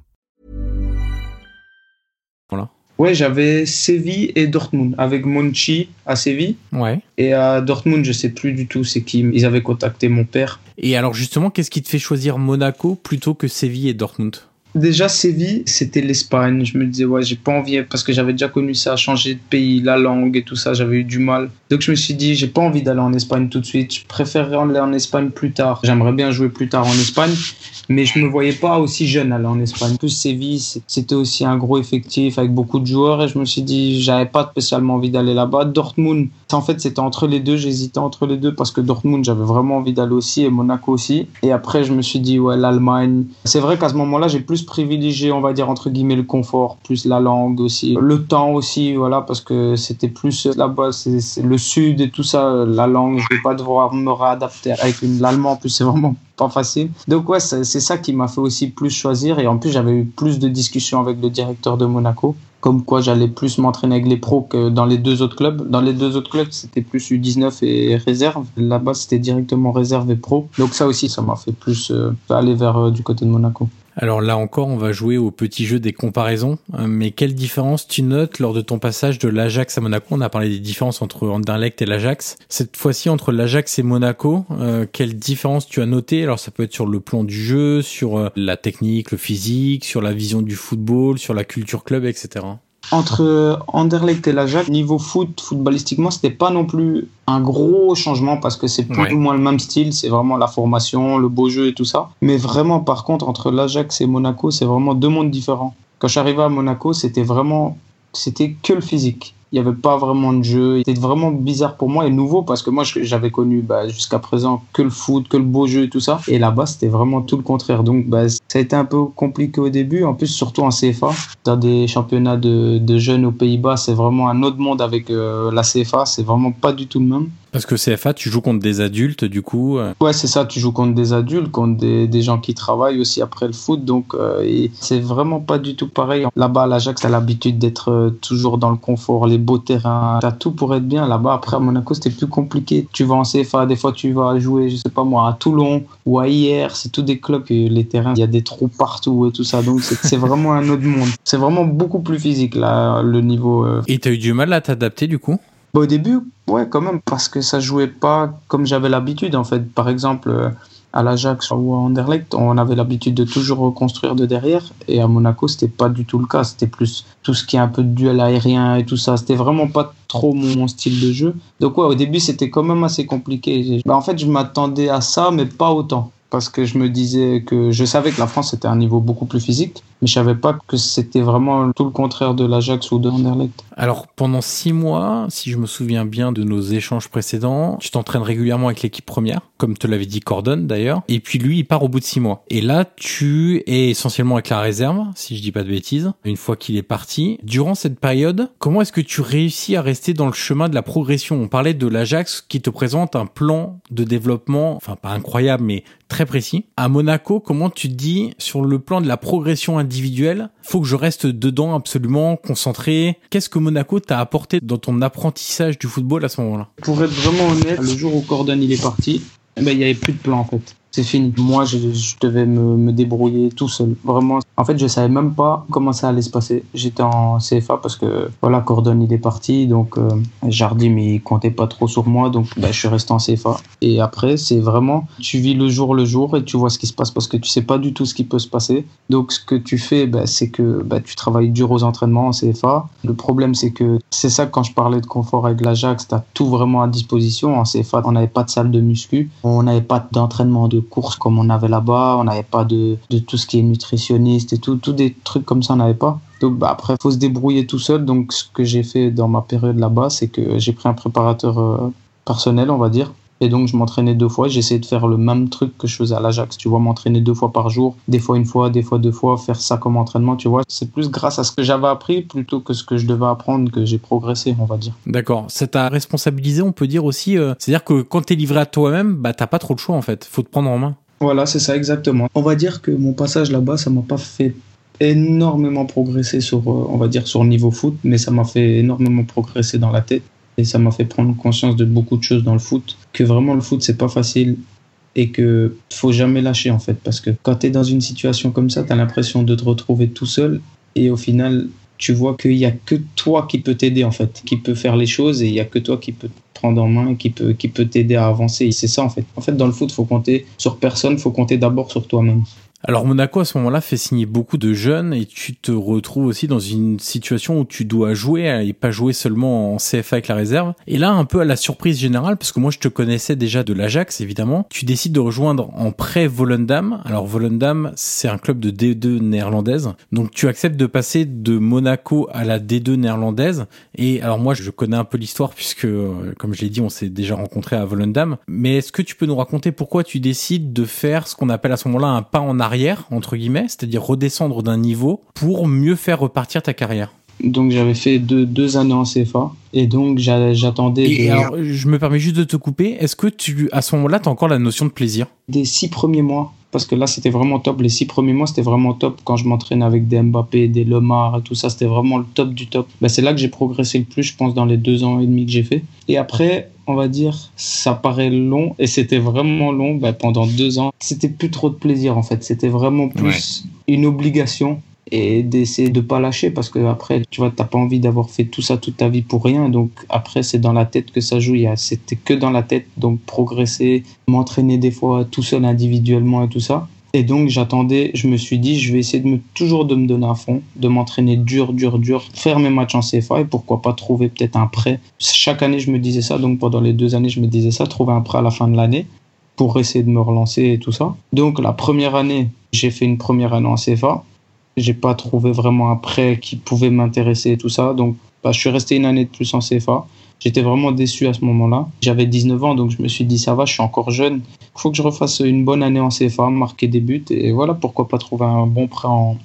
Ouais, j'avais Séville et Dortmund avec Monchi à Séville. Ouais. Et à Dortmund, je sais plus du tout c'est qui. Ils avaient contacté mon père. Et alors justement, qu'est-ce qui te fait choisir Monaco plutôt que Séville et Dortmund? Déjà, Séville, c'était l'Espagne. Je me disais, ouais, j'ai pas envie, parce que j'avais déjà connu ça, changer de pays, la langue et tout ça, j'avais eu du mal. Donc, je me suis dit, j'ai pas envie d'aller en Espagne tout de suite. Je préférerais aller en Espagne plus tard. J'aimerais bien jouer plus tard en Espagne, mais je me voyais pas aussi jeune aller en Espagne. Plus, Séville, c'était aussi un gros effectif avec beaucoup de joueurs et je me suis dit, j'avais pas spécialement envie d'aller là-bas. Dortmund, en fait, c'était entre les deux. J'hésitais entre les deux parce que Dortmund, j'avais vraiment envie d'aller aussi et Monaco aussi. Et après, je me suis dit, ouais, l'Allemagne. C'est vrai qu'à ce moment-là, j'ai plus privilégié, on va dire, entre guillemets, le confort, plus la langue aussi, le temps aussi, voilà, parce que c'était plus là-bas, c'est le sud et tout ça, la langue, je vais pas devoir me réadapter avec l'allemand, plus c'est vraiment pas facile. Donc ouais, c'est ça qui m'a fait aussi plus choisir et en plus j'avais eu plus de discussions avec le directeur de Monaco comme quoi j'allais plus m'entraîner avec les pros que dans les deux autres clubs. Dans les deux autres clubs, c'était plus U19 et réserve. Là-bas, c'était directement réserve et pro. Donc ça aussi, ça m'a fait plus euh, aller vers euh, du côté de Monaco. Alors là encore, on va jouer au petit jeu des comparaisons. Euh, mais quelle différence tu notes lors de ton passage de l'Ajax à Monaco? On a parlé des différences entre Anderlecht et l'Ajax. Cette fois-ci, entre l'Ajax et Monaco, euh, quelle différence tu as noté Alors ça peut être sur le plan du jeu, sur euh, la technique, le physique, sur la vision du football, sur la culture club, etc entre Anderlecht et l'Ajax, niveau foot, footballistiquement, c'était pas non plus un gros changement parce que c'est plus ou moins le même style, c'est vraiment la formation, le beau jeu et tout ça. Mais vraiment, par contre, entre l'Ajax et Monaco, c'est vraiment deux mondes différents. Quand je suis arrivé à Monaco, c'était vraiment, c'était que le physique il n'y avait pas vraiment de jeu. C'était vraiment bizarre pour moi et nouveau parce que moi, j'avais connu bah, jusqu'à présent que le foot, que le beau jeu et tout ça. Et là-bas, c'était vraiment tout le contraire. Donc, bah, ça a été un peu compliqué au début. En plus, surtout en CFA. Dans des championnats de, jeunes aux Pays-Bas, c'est vraiment un autre monde avec euh, la CFA. C'est vraiment pas du tout le même. Parce que CFA, tu joues contre des adultes, du coup. Euh. Ouais, c'est ça. Tu joues contre des adultes, contre des, des gens qui travaillent aussi après le foot. Donc, euh, c'est vraiment pas du tout pareil. Là-bas, l'Ajax a l'habitude d'être euh, toujours dans le confort, les beaux terrains. T'as tout pour être bien. Là-bas, après, à Monaco, c'était plus compliqué. Tu vas en CFA, des fois, tu vas jouer, je sais pas moi, à Toulon ou à IR. C'est tous des clubs et les terrains, il y a des trous partout et tout ça. Donc, c'est vraiment un autre monde. C'est vraiment beaucoup plus physique, là, le niveau. Et t'as eu du mal à t'adapter, du coup? Bah, au début, ouais, quand même, parce que ça jouait pas comme j'avais l'habitude, en fait. Par exemple, euh, à l'Ajax ou à Anderlecht, on avait l'habitude de toujours reconstruire de derrière. Et à Monaco, c'était pas du tout le cas. C'était plus tout ce qui est un peu de duel aérien et tout ça. C'était vraiment pas trop mon, style de jeu. Donc ouais, au début, c'était quand même assez compliqué. Bah, en fait, je m'attendais à ça, mais pas autant parce que je me disais que je savais que la France était à un niveau beaucoup plus physique, mais je savais pas que c'était vraiment tout le contraire de l'Ajax ou de Anderlecht. Alors pendant six mois, si je me souviens bien de nos échanges précédents, tu t'entraînes régulièrement avec l'équipe première, comme te l'avait dit Cordon d'ailleurs, et puis lui il part au bout de six mois. Et là tu es essentiellement avec la réserve, si je dis pas de bêtises, une fois qu'il est parti. Durant cette période, comment est-ce que tu réussis à rester dans le chemin de la progression? On parlait de l'Ajax qui te présente un plan de développement, enfin pas incroyable, mais très précis. À Monaco, comment tu te dis sur le plan de la progression individuelle, faut que je reste dedans absolument concentré. Qu'est-ce que Monaco t'a apporté dans ton apprentissage du football à ce moment-là? Pour être vraiment honnête, le jour où Cordon il est parti, eh ben, il y avait plus de plan en fait c'est fini. Moi, je, devais me, me, débrouiller tout seul. Vraiment. En fait, je savais même pas comment ça allait se passer. J'étais en CFA parce que, voilà, Cordon, il est parti. Donc, euh, Jardim, il comptait pas trop sur moi. Donc, bah, je suis resté en CFA. Et après, c'est vraiment, tu vis le jour le jour et tu vois ce qui se passe parce que tu sais pas du tout ce qui peut se passer. Donc, ce que tu fais, bah, c'est que bah, tu travailles dur aux entraînements en CFA. Le problème, c'est que c'est ça quand je parlais de confort avec l'Ajax, tu as tout vraiment à disposition. En CFA, on n'avait pas de salle de muscu. On n'avait pas d'entraînement de courses comme on avait là-bas. On n'avait pas de, de, tout ce qui est nutritionniste et tout, tout des trucs comme ça, on n'avait pas. Donc bah, après, faut se débrouiller tout seul. Donc ce que j'ai fait dans ma période là-bas, c'est que j'ai pris un préparateur euh, personnel, on va dire, et donc, je m'entraînais deux fois. J'essayais de faire le même truc que je faisais à l'Ajax. Tu vois, m'entraîner deux fois par jour, des fois une fois, des fois deux fois, faire ça comme entraînement. Tu vois, c'est plus grâce à ce que j'avais appris plutôt que ce que je devais apprendre que j'ai progressé, on va dire. D'accord. Ça t'a responsabilisé, on peut dire aussi. Euh, c'est-à-dire que quand t'es livré à toi-même, bah, t'as pas trop de choix, en fait. Faut te prendre en main. Voilà, c'est ça, exactement. On va dire que mon passage là-bas, ça m'a pas fait énormément progresser sur, euh, on va dire, sur le niveau foot, mais ça m'a fait énormément progresser dans la tête et ça m'a fait prendre conscience de beaucoup de choses dans le foot, que vraiment le foot c'est pas facile et que faut jamais lâcher en fait parce que quand tu es dans une situation comme ça, tu as l'impression de te retrouver tout seul et au final, tu vois qu'il y a que toi qui peut t'aider en fait, qui peut faire les choses et il y a que toi qui peut te prendre en main et qui peut t'aider à avancer. C'est ça en fait. En fait, dans le foot, faut compter sur personne, faut compter d'abord sur toi-même. Alors Monaco à ce moment-là fait signer beaucoup de jeunes et tu te retrouves aussi dans une situation où tu dois jouer et pas jouer seulement en CFA avec la réserve. Et là un peu à la surprise générale parce que moi je te connaissais déjà de l'Ajax évidemment, tu décides de rejoindre en prêt Volendam. Alors Volendam c'est un club de D2 néerlandaise. Donc tu acceptes de passer de Monaco à la D2 néerlandaise et alors moi je connais un peu l'histoire puisque euh, comme je l'ai dit on s'est déjà rencontré à Volendam. Mais est-ce que tu peux nous raconter pourquoi tu décides de faire ce qu'on appelle à ce moment-là un pas en arrière arrière, entre guillemets, c'est-à-dire redescendre d'un niveau pour mieux faire repartir ta carrière donc j'avais fait deux, deux, années en CFA et donc j'attendais. Et alors, je me permets juste de te couper. Est-ce que tu, à ce moment-là, tu as encore la notion de plaisir? Des six premiers mois, parce que là c'était vraiment top. Les six premiers mois c'était vraiment top quand je m'entraînais avec des Mbappé, des Lemar et tout ça. C'était vraiment le top du top. Ben, c'est là que j'ai progressé le plus, je pense, dans les deux ans et demi que j'ai fait. Et après, on va dire, ça paraît long et c'était vraiment long ben, pendant deux ans. C'était plus trop de plaisir en fait. C'était vraiment plus une obligation et d'essayer de pas lâcher parce que après tu vois t'as pas envie d'avoir fait tout ça toute ta vie pour rien. Donc après c'est dans la tête que ça joue. C'était que dans la tête. Donc progresser m'entraîner des fois tout seul individuellement et tout ça et donc j'attendais je me suis dit je vais essayer de me toujours de me donner à fond de m'entraîner dur dur dur faire mes matchs en CFA et pourquoi pas trouver peut-être un prêt chaque année je me disais ça donc pendant les deux années je me disais ça trouver un prêt à la fin de l'année pour essayer de me relancer et tout ça donc la première année j'ai fait une première année en CFA j'ai pas trouvé vraiment un prêt qui pouvait m'intéresser et tout ça. Donc, bah, je suis resté une année de plus en CFA. J'étais vraiment déçu à ce moment-là. J'avais 19 ans, donc je me suis dit, ça va, je suis encore jeune. Il faut que je refasse une bonne année en CFA, marquer des buts. Et voilà, pourquoi pas trouver un bon prêt en,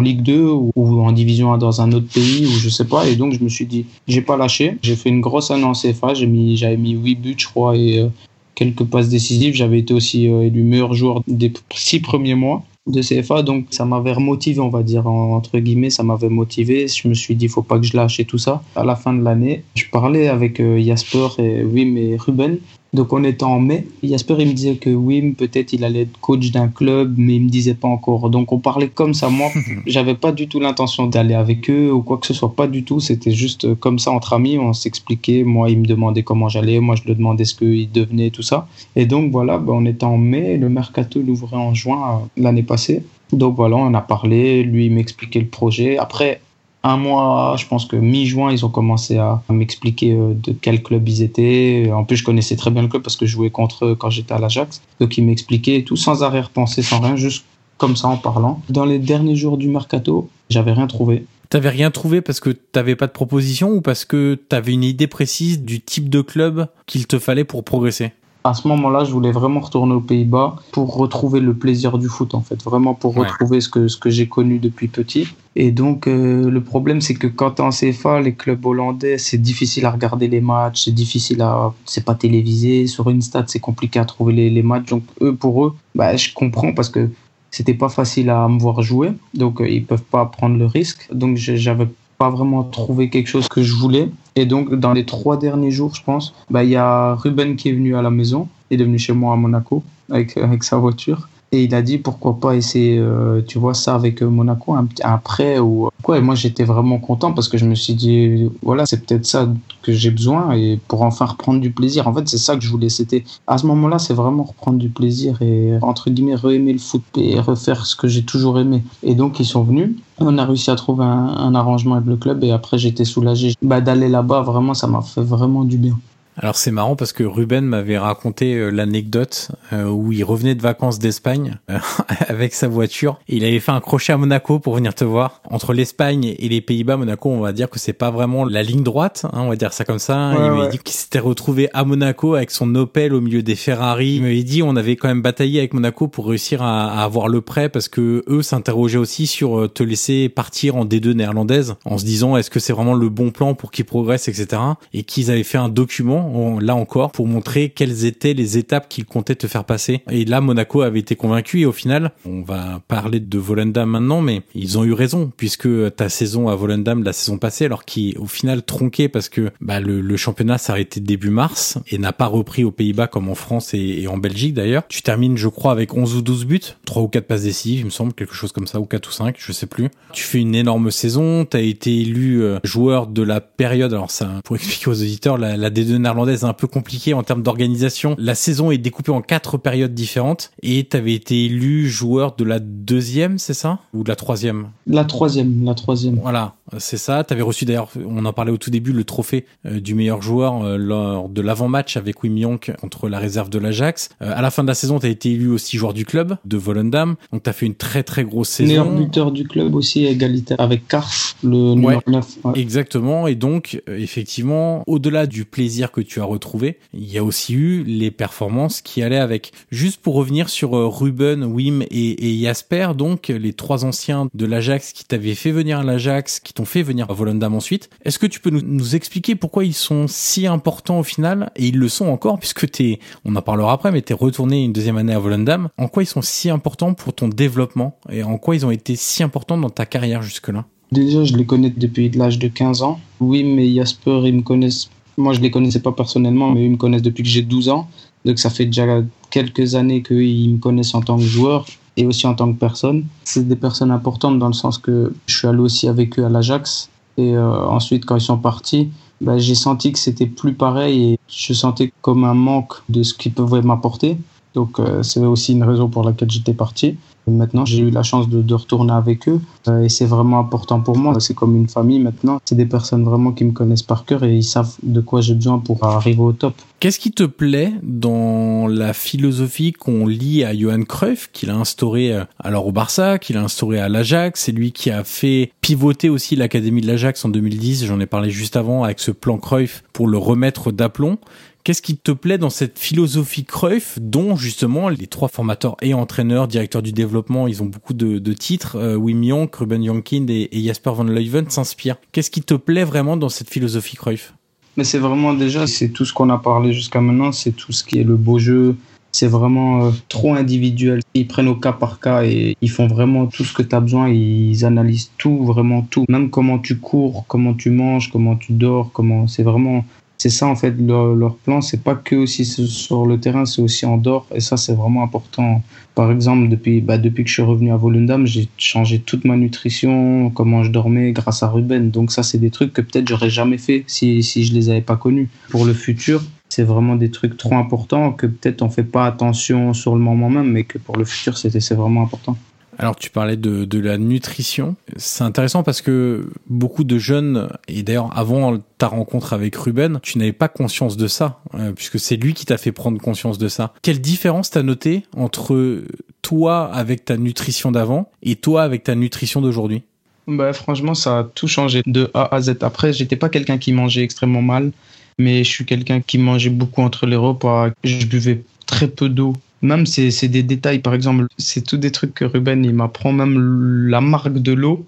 Ligue 2 ou, en Division 1 dans un autre pays ou je sais pas. Et donc, je me suis dit, j'ai pas lâché. J'ai fait une grosse année en CFA. J'ai mis, j'avais mis 8 buts, je crois, et euh, quelques passes décisives. J'avais été aussi euh, élu meilleur joueur des six premiers mois de CFA, donc ça m'avait remotivé, on va dire, entre guillemets, ça m'avait motivé. Je me suis dit, faut pas que je lâche et tout ça. À la fin de l'année, je parlais avec euh, Jasper et Wim et Ruben. Donc on était en mai. Jasper il me disait que Wim peut-être il allait être coach d'un club, mais il me disait pas encore. Donc on parlait comme ça. Moi, [LAUGHS] j'avais pas du tout l'intention d'aller avec eux ou quoi que ce soit. Pas du tout. C'était juste comme ça entre amis. On s'expliquait. Moi, il me demandait comment j'allais. Moi, je lui demandais ce qu'il devenait, tout ça. Et donc voilà, ben, on était en mai. Le mercato l'ouvrait en juin euh, l'année passée. Donc voilà, on a parlé. Lui, il m'expliquait le projet. Après, un mois, je pense que mi-juin, ils ont commencé à, m'expliquer euh, de quel club ils étaient. En plus, je connaissais très bien le club parce que je jouais contre eux quand j'étais à l'Ajax. Donc, ils m'expliquaient tout sans arrière-pensée, sans rien, juste comme ça en parlant. Dans les derniers jours du mercato, j'avais rien trouvé. T'avais rien trouvé parce que t'avais pas de proposition ou parce que t'avais une idée précise du type de club qu'il te fallait pour progresser? À ce moment-là, je voulais vraiment retourner aux Pays-Bas pour retrouver le plaisir du foot, en fait, vraiment pour retrouver ce que, ce que j'ai connu depuis petit. Et donc, euh, le problème, c'est que quand tu es en CFA, les clubs hollandais, c'est difficile à regarder les matchs, c'est difficile à. C'est pas télévisé. Sur une stade, c'est compliqué à trouver les, les, matchs. Donc, eux, pour eux, bah, je comprends parce que c'était pas facile à me voir jouer. Donc, euh, ils peuvent pas prendre le risque. Donc, j'avais pas vraiment trouvé quelque chose que je voulais. Et donc, dans les trois derniers jours, je pense, bah, il y a Ruben qui est venu à la maison. Il est venu chez moi à Monaco avec, avec sa voiture. Et il a dit pourquoi pas essayer, euh, tu vois, ça avec euh, Monaco, un, prêt ou quoi. Et moi, j'étais vraiment content parce que je me suis dit, voilà, c'est peut-être ça que j'ai besoin et pour enfin reprendre du plaisir. En fait, c'est ça que je voulais. C'était à ce moment-là, c'est vraiment reprendre du plaisir et entre guillemets re-aimer le foot et refaire ce que j'ai toujours aimé. Et donc, ils sont venus. On a réussi à trouver un, un arrangement avec le club et après, j'étais soulagé. Bah, d'aller là-bas, vraiment, ça m'a fait vraiment du bien. Alors c'est marrant parce que Ruben m'avait raconté euh, l'anecdote euh, où il revenait de vacances d'Espagne euh, [LAUGHS] avec sa voiture. il avait fait un crochet à Monaco pour venir te voir. Entre l'Espagne et les Pays-Bas, Monaco, on va dire que c'est pas vraiment la ligne droite, hein, on va dire ça comme ça. il m'avait dit qu'il s'était retrouvé à Monaco avec son Opel au milieu des Ferrari. Il m'avait dit on avait quand même bataillé avec Monaco pour réussir à, à avoir le prêt parce que eux s'interrogeaient aussi sur te laisser partir en D2 néerlandaise en se disant est-ce que c'est vraiment le bon plan pour qu'il progresse, etc. Et qu'ils avaient fait un document là encore, pour montrer quelles étaient les étapes qu'il comptait te faire passer. Et là, Monaco avait été convaincu et au final, on va parler de Volendam maintenant, mais ils ont eu raison puisque ta saison à Volendam la saison passée, alors qui au final tronqué parce que bah, le, championnat s'est arrêté début mars et n'a pas repris aux Pays-Bas comme en France et, en Belgique d'ailleurs. Tu termines, je crois, avec 11 ou 12 buts, 3 ou 4 passes décisives, il me semble, quelque chose comme ça, ou 4 ou 5, je sais plus. Tu fais une énorme saison, tu as été élu euh, joueur de la période, alors ça, pour [LAUGHS] expliquer aux auditeurs, la, la D2 néerlandaise un peu compliquée en termes d'organisation. La saison est découpée en quatre périodes différentes et tu avais été élu joueur de la deuxième, c'est ça? Ou de la troisième? La troisième, la troisième. Voilà, c'est ça. Tu avais reçu d'ailleurs, on en parlait au tout début, le trophée euh, du meilleur joueur euh, lors de l'avant-match avec Wim Jonk contre la réserve de l'Ajax. Euh, à la fin de la saison, tu as été élu aussi joueur du club de Volendam. Donc tu as fait une très très grosse saison. Meilleur buteur du club aussi, égalité avec Kars, le numéro 9. Exactement. Et donc, effectivement, au-delà du plaisir que tu as retrouvé, il y a aussi eu les performances qui allaient avec. Juste pour revenir sur Ruben, Wim et, et Jasper, donc les trois anciens de l'Ajax qui t'avaient fait venir à l'Ajax, qui t'ont fait venir à Volendam ensuite. Est-ce que tu peux nous, expliquer pourquoi ils sont si importants au final? Et ils le sont encore puisque t'es, on en parlera après, mais t'es retourné une deuxième année à Volendam. En quoi ils sont si importants pour ton développement? Et en quoi ils ont été si importants dans ta carrière jusque-là? Déjà, je les connais depuis l'âge de 15 ans. Oui, mais Jasper, ils me connaissent. Moi, je les connaissais pas personnellement, mais ils me connaissent depuis que j'ai 12 ans. Donc, ça fait déjà quelques années qu'ils me connaissent en tant que joueur et aussi en tant que personne. C'est des personnes importantes dans le sens que je suis allé aussi avec eux à l'Ajax. Et euh, ensuite, quand ils sont partis, bah, j'ai senti que c'était plus pareil et je sentais comme un manque de ce qu'ils pouvaient m'apporter. Donc, euh, c'est aussi une raison pour laquelle j'étais parti. Maintenant, j'ai eu la chance de, de retourner avec eux euh, et c'est vraiment important pour moi. C'est comme une famille maintenant. C'est des personnes vraiment qui me connaissent par cœur et ils savent de quoi j'ai besoin pour arriver au top. Qu'est-ce qui te plaît dans la philosophie qu'on lit à Johan Cruyff, qu'il a instauré euh, alors au Barça, qu'il a instauré à l'Ajax? C'est lui qui a fait pivoter aussi l'académie de l'Ajax en 2010. J'en ai parlé juste avant avec ce plan Cruyff pour le remettre d'aplomb. Qu'est-ce qui te plaît dans cette philosophie Cruyff, dont justement les trois formateurs et entraîneurs, directeurs du développement, ils ont beaucoup de, titres, euh, Wim Jonk, Ruben Jonkind et, Jasper Van Leuven s'inspirent. Qu'est-ce qui te plaît vraiment dans cette philosophie Cruyff? Mais c'est vraiment déjà, c'est tout ce qu'on a parlé jusqu'à maintenant, c'est tout ce qui est le beau jeu, c'est vraiment euh, trop individuel. Ils prennent au cas par cas et ils font vraiment tout ce que tu as besoin. Ils analysent tout, vraiment tout. Même comment tu cours, comment tu manges, comment tu dors, comment c'est vraiment c'est ça en fait leur, plan. C'est pas que aussi sur le terrain, c'est aussi en dehors. Et ça, c'est vraiment important. Par exemple, depuis, bah, depuis que je suis revenu à Volendam, j'ai changé toute ma nutrition, comment je dormais grâce à Ruben. Donc ça, c'est des trucs que peut-être j'aurais jamais fait si, si je les avais pas connus. Pour le futur, c'est vraiment des trucs trop importants que peut-être on fait pas attention sur le moment même, mais que pour le futur, c'est vraiment important. Alors tu parlais de, de la nutrition. C'est intéressant parce que beaucoup de jeunes, et d'ailleurs avant ta rencontre avec Ruben, tu n'avais pas conscience de ça, euh, puisque c'est lui qui t'a fait prendre conscience de ça. Quelle différence t'as noté entre toi avec ta nutrition d'avant et toi avec ta nutrition d'aujourd'hui? Bah, franchement, ça a tout changé de A à Z. Après, j'étais pas quelqu'un qui mangeait extrêmement mal, mais je suis quelqu'un qui mangeait beaucoup entre les repas. Je buvais très peu d'eau même c'est des détails, par exemple, c'est tous des trucs que Ruben il m'apprend, même la marque de l'eau.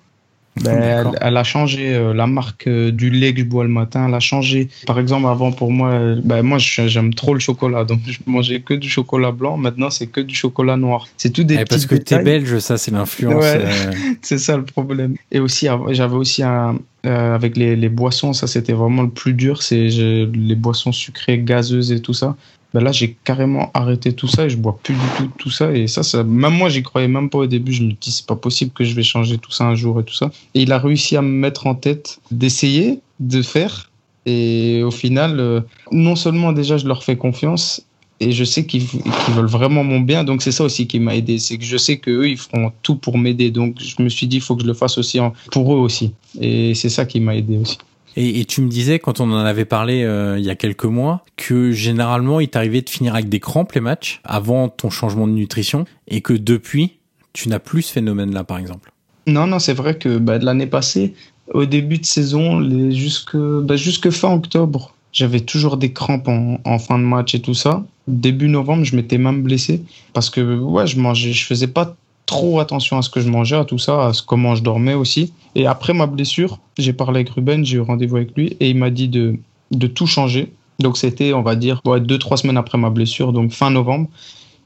Ben, elle, a changé euh, la marque euh, du lait que je bois le matin. Elle a changé. Par exemple, avant pour moi, euh, ben, moi j'aime trop le chocolat, donc je mangeais que du chocolat blanc. Maintenant, c'est que du chocolat noir. C'est tout des eh, Parce que tu es belge, ça c'est l'influence. [LAUGHS] c'est ça le problème. Et aussi, j'avais aussi un, avec les, les, boissons, ça c'était vraiment le plus dur. C'est les boissons sucrées, gazeuses et tout ça. Ben là j'ai carrément arrêté tout ça et je bois plus du tout tout ça. Et ça, ça même moi j'y croyais même pas au début. Je me dis c'est pas possible que je vais changer tout ça un jour et tout ça. Et il a réussi à me mettre en tête d'essayer de faire. Et au final euh, non seulement déjà je leur fais confiance et je sais qu'ils veulent vraiment mon bien. Donc c'est ça aussi qui m'a aidé. C'est que je sais que eux ils feront tout pour m'aider. Donc je me suis dit il faut que je le fasse aussi pour eux aussi. Et c'est ça qui m'a aidé aussi et, tu me disais, quand on en avait parlé euh, il y a quelques mois, que généralement, il t'arrivait de finir avec des crampes les matchs avant ton changement de nutrition et que depuis, tu n'as plus ce phénomène-là, par exemple. Non, non, c'est vrai que bah, de l'année passée, au début de saison, jusque, bah, jusque fin octobre, j'avais toujours des crampes en, en, fin de match et tout ça. Début novembre, je m'étais même blessé parce que ouais, je mangeais, je faisais pas trop attention à ce que je mangeais, à tout ça, à comment je dormais aussi. Et après ma blessure, j'ai parlé avec Ruben, j'ai eu rendez-vous avec lui et il m'a dit de, de tout changer. Donc c'était, on va dire, deux, trois semaines après ma blessure, donc fin novembre.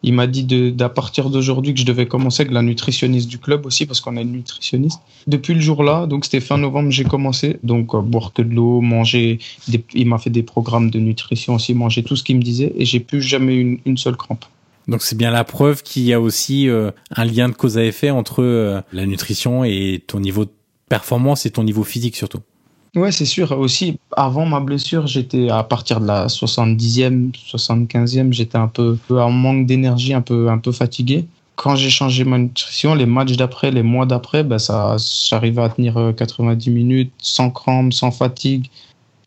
Il m'a dit d'à partir d'aujourd'hui que je devais commencer avec la nutritionniste du club aussi, parce qu'on a une nutritionniste. Depuis le jour-là, donc c'était fin novembre, j'ai commencé. Donc euh, boire que de l'eau, manger. il m'a fait des programmes de nutrition aussi, manger tout ce qu'il me disait, et j'ai plus jamais une, une seule crampe. Donc c'est bien la preuve qu'il y a aussi euh, un lien de cause à effet entre euh, la nutrition et ton niveau de performance et ton niveau physique surtout. Ouais, c'est sûr. Aussi, avant ma blessure, j'étais à partir de la 70e, 75e, j'étais un peu, en manque d'énergie, un peu, un peu fatigué. Quand j'ai changé ma nutrition, les matchs d'après, les mois d'après, ben ça, j'arrivais à tenir 90 euh, minutes sans crampes, sans fatigue.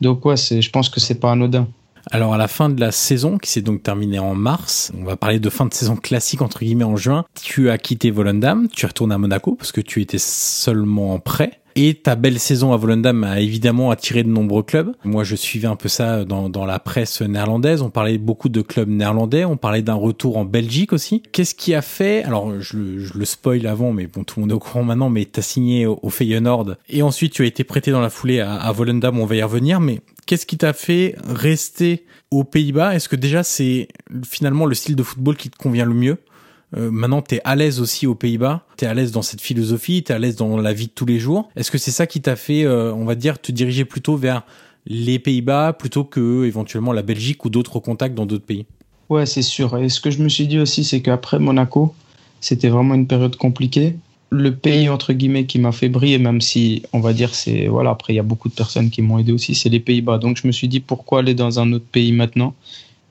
Donc ouais, c'est, je pense que c'est pas anodin. Alors à la fin de la saison, qui s'est donc terminée en mars, on va parler de fin de saison classique entre guillemets en juin, tu as quitté Volendam, tu retournes à Monaco parce que tu étais seulement en prêt. Et ta belle saison à Volendam a évidemment attiré de nombreux clubs. Moi, je suivais un peu ça dans, la presse néerlandaise. On parlait beaucoup de clubs néerlandais. On parlait d'un retour en Belgique aussi. Qu'est-ce qui a fait Alors, je, le spoil avant, mais bon, tout le monde est au courant maintenant. Mais t'as signé au, au Feyenoord et ensuite tu as été prêté dans la foulée à, à Volendam. On va y revenir. Mais qu'est-ce qui t'a fait rester aux Pays-Bas? Est-ce que déjà c'est finalement le style de football qui te convient le mieux? Euh, maintenant, tu es à l'aise aussi aux Pays-Bas, tu es à l'aise dans cette philosophie, tu es à l'aise dans la vie de tous les jours? Est-ce que c'est ça qui t'a fait, euh, on va dire, te diriger plutôt vers les Pays-Bas plutôt que éventuellement la Belgique ou d'autres contacts dans d'autres pays? Ouais, c'est sûr. Et ce que je me suis dit aussi, c'est qu'après Monaco, c'était vraiment une période compliquée. Le pays entre guillemets qui m'a fait briller, même si on va dire c'est voilà après il y a beaucoup de personnes qui m'ont aidé aussi, c'est les Pays-Bas. Donc je me suis dit pourquoi aller dans un autre pays maintenant?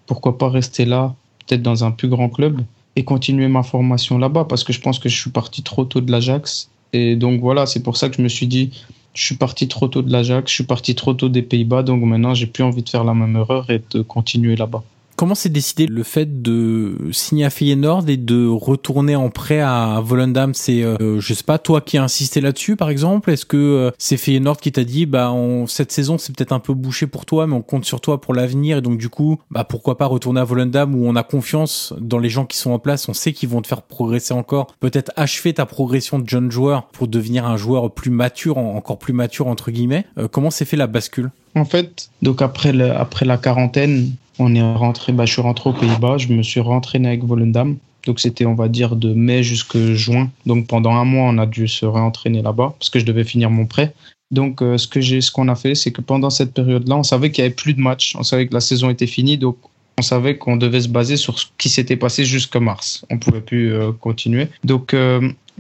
Pourquoi pas rester là, peut-être dans un plus grand club et continuer ma formation là-bas? Parce que je pense que je suis parti trop tôt de l'Ajax. Et donc voilà, c'est pour ça que je me suis dit, je suis parti trop tôt de l'Ajax, je suis parti trop tôt des Pays-Bas, donc maintenant j'ai plus envie de faire la même erreur et de continuer là-bas. Comment s'est décidé le fait de signer à Feyenoord et de retourner en prêt à Volendam? C'est, euh, je sais pas, toi qui as insisté là-dessus, par exemple? Est-ce que euh, c'est Feyenoord qui t'a dit, bah, cette saison c'est peut-être un peu bouché pour toi, mais on compte sur toi pour l'avenir, et donc du coup, bah, pourquoi pas retourner à Volendam où on a confiance dans les gens qui sont en place, on sait qu'ils vont te faire progresser encore, peut-être achever ta progression de jeune joueur pour devenir un joueur plus mature, encore plus mature entre guillemets. Euh, comment s'est fait la bascule? En fait, donc après, le, après la quarantaine, on est rentré, bah, je suis rentré aux Pays-Bas, je me suis rentraîné avec Volendam. Donc c'était, on va dire, de mai jusqu'à juin. Donc pendant un mois, on a dû se réentraîner là-bas parce que je devais finir mon prêt. Donc, ce que j'ai, ce qu'on a fait, c'est que pendant cette période-là, on savait qu'il y avait plus de matchs, on savait que la saison était finie, donc on savait qu'on devait se baser sur ce qui s'était passé jusqu'à mars. On pouvait plus continuer. Donc,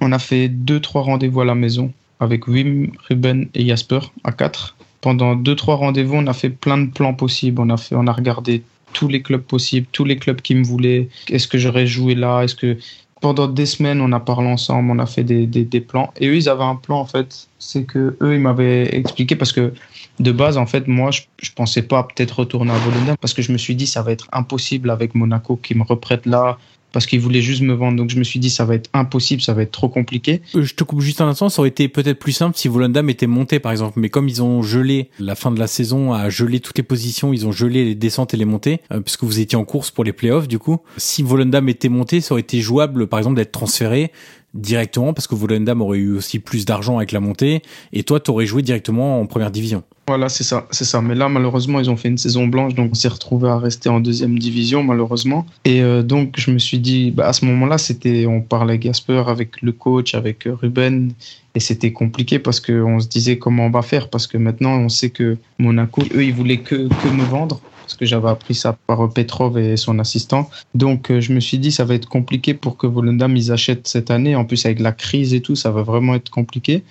on a fait deux, trois rendez-vous à la maison avec Wim, Ruben et Jasper à quatre. Pendant deux, trois rendez-vous, on a fait plein de plans possibles. On a, fait, on a regardé tous les clubs possibles, tous les clubs qui me voulaient. Est-ce que j'aurais joué là? Est-ce que pendant des semaines, on a parlé ensemble, on a fait des, des, plans. Et eux, ils avaient un plan, en fait. C'est que eux, ils m'avaient expliqué parce que de base, en fait, moi, je, je pensais pas peut-être retourner à Volendam parce que je me suis dit, ça va être impossible avec Monaco qui me reprête là parce qu'ils voulaient juste me vendre. Donc je me suis dit, ça va être impossible, ça va être trop compliqué. Euh, je te coupe juste un instant, ça aurait été peut-être plus simple si Volendam était monté, par exemple. Mais comme ils ont gelé la fin de la saison, a gelé toutes les positions, ils ont gelé les descentes et les montées, euh, puisque vous étiez en course pour les playoffs, du coup. Si Volendam était monté, ça aurait été jouable, par exemple, d'être transféré directement parce que Volendam aurait eu aussi plus d'argent avec la montée et toi tu aurais joué directement en première division. Voilà, c'est ça, c'est ça. Mais là, malheureusement, ils ont fait une saison blanche, donc on s'est retrouvé à rester en deuxième division, malheureusement. Et euh, donc, je me suis dit, bah, à ce moment-là, c'était, on parlait Gasper avec le coach, avec euh, Ruben, et c'était compliqué parce qu'on se disait comment on va faire, parce que maintenant, on sait que Monaco, eux, ils voulaient que, que me vendre, parce que j'avais appris ça par Petrov et son assistant. Donc, euh, je me suis dit, ça va être compliqué pour que Volendam, ils achètent cette année. En plus, avec la crise et tout, ça va vraiment être compliqué.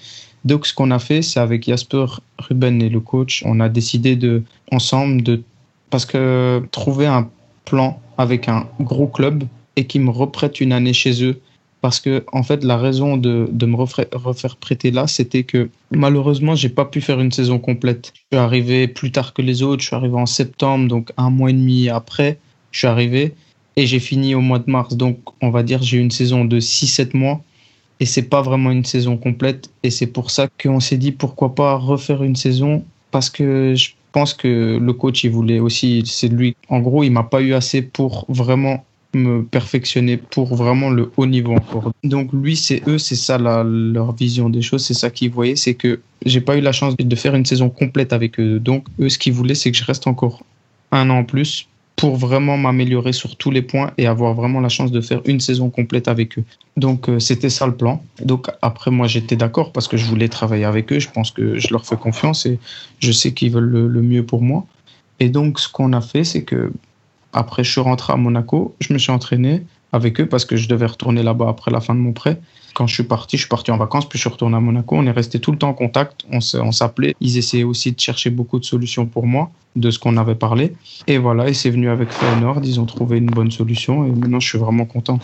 Donc, ce qu'on a fait, c'est avec Jasper, Ruben et le coach, on a décidé de, ensemble, de, parce que trouver un plan avec un gros club et qui me reprête une année chez eux. Parce que, en fait, la raison de, de me refaire, refaire prêter là, c'était que malheureusement, j'ai pas pu faire une saison complète. Je suis arrivé plus tard que les autres. Je suis arrivé en septembre, donc un mois et demi après, je suis arrivé et j'ai fini au mois de mars. Donc, on va dire, j'ai eu une saison de 6-7 mois et c'est pas vraiment une saison complète. Et c'est pour ça qu'on s'est dit pourquoi pas refaire une saison? Parce que je pense que le coach il voulait aussi, c'est lui. En gros, il m'a pas eu assez pour vraiment me perfectionner pour vraiment le haut niveau encore. Donc lui, c'est eux, c'est ça leur vision des choses, c'est ça qu'ils voyaient, c'est que j'ai pas eu la chance de faire une saison complète avec eux. Donc eux, ce qu'ils voulaient, c'est que je reste encore un an en plus pour vraiment m'améliorer sur tous les points et avoir vraiment la chance de faire une saison complète avec eux. Donc euh, c'était ça le plan. Donc après moi j'étais d'accord parce que je voulais travailler avec eux, je pense que je leur fais confiance et je sais qu'ils veulent le, mieux pour moi. Et donc ce qu'on a fait c'est que après je suis rentré à Monaco, je me suis entraîné avec eux parce que je devais retourner là-bas après la fin de mon prêt. Quand je suis parti, je suis parti en vacances, puis je suis retourné à Monaco. On est resté tout le temps en contact, on s'appelait. Ils essayaient aussi de chercher beaucoup de solutions pour moi, de ce qu'on avait parlé. Et voilà, et c'est venu avec Feyenoord, ils ont trouvé une bonne solution, et maintenant je suis vraiment content.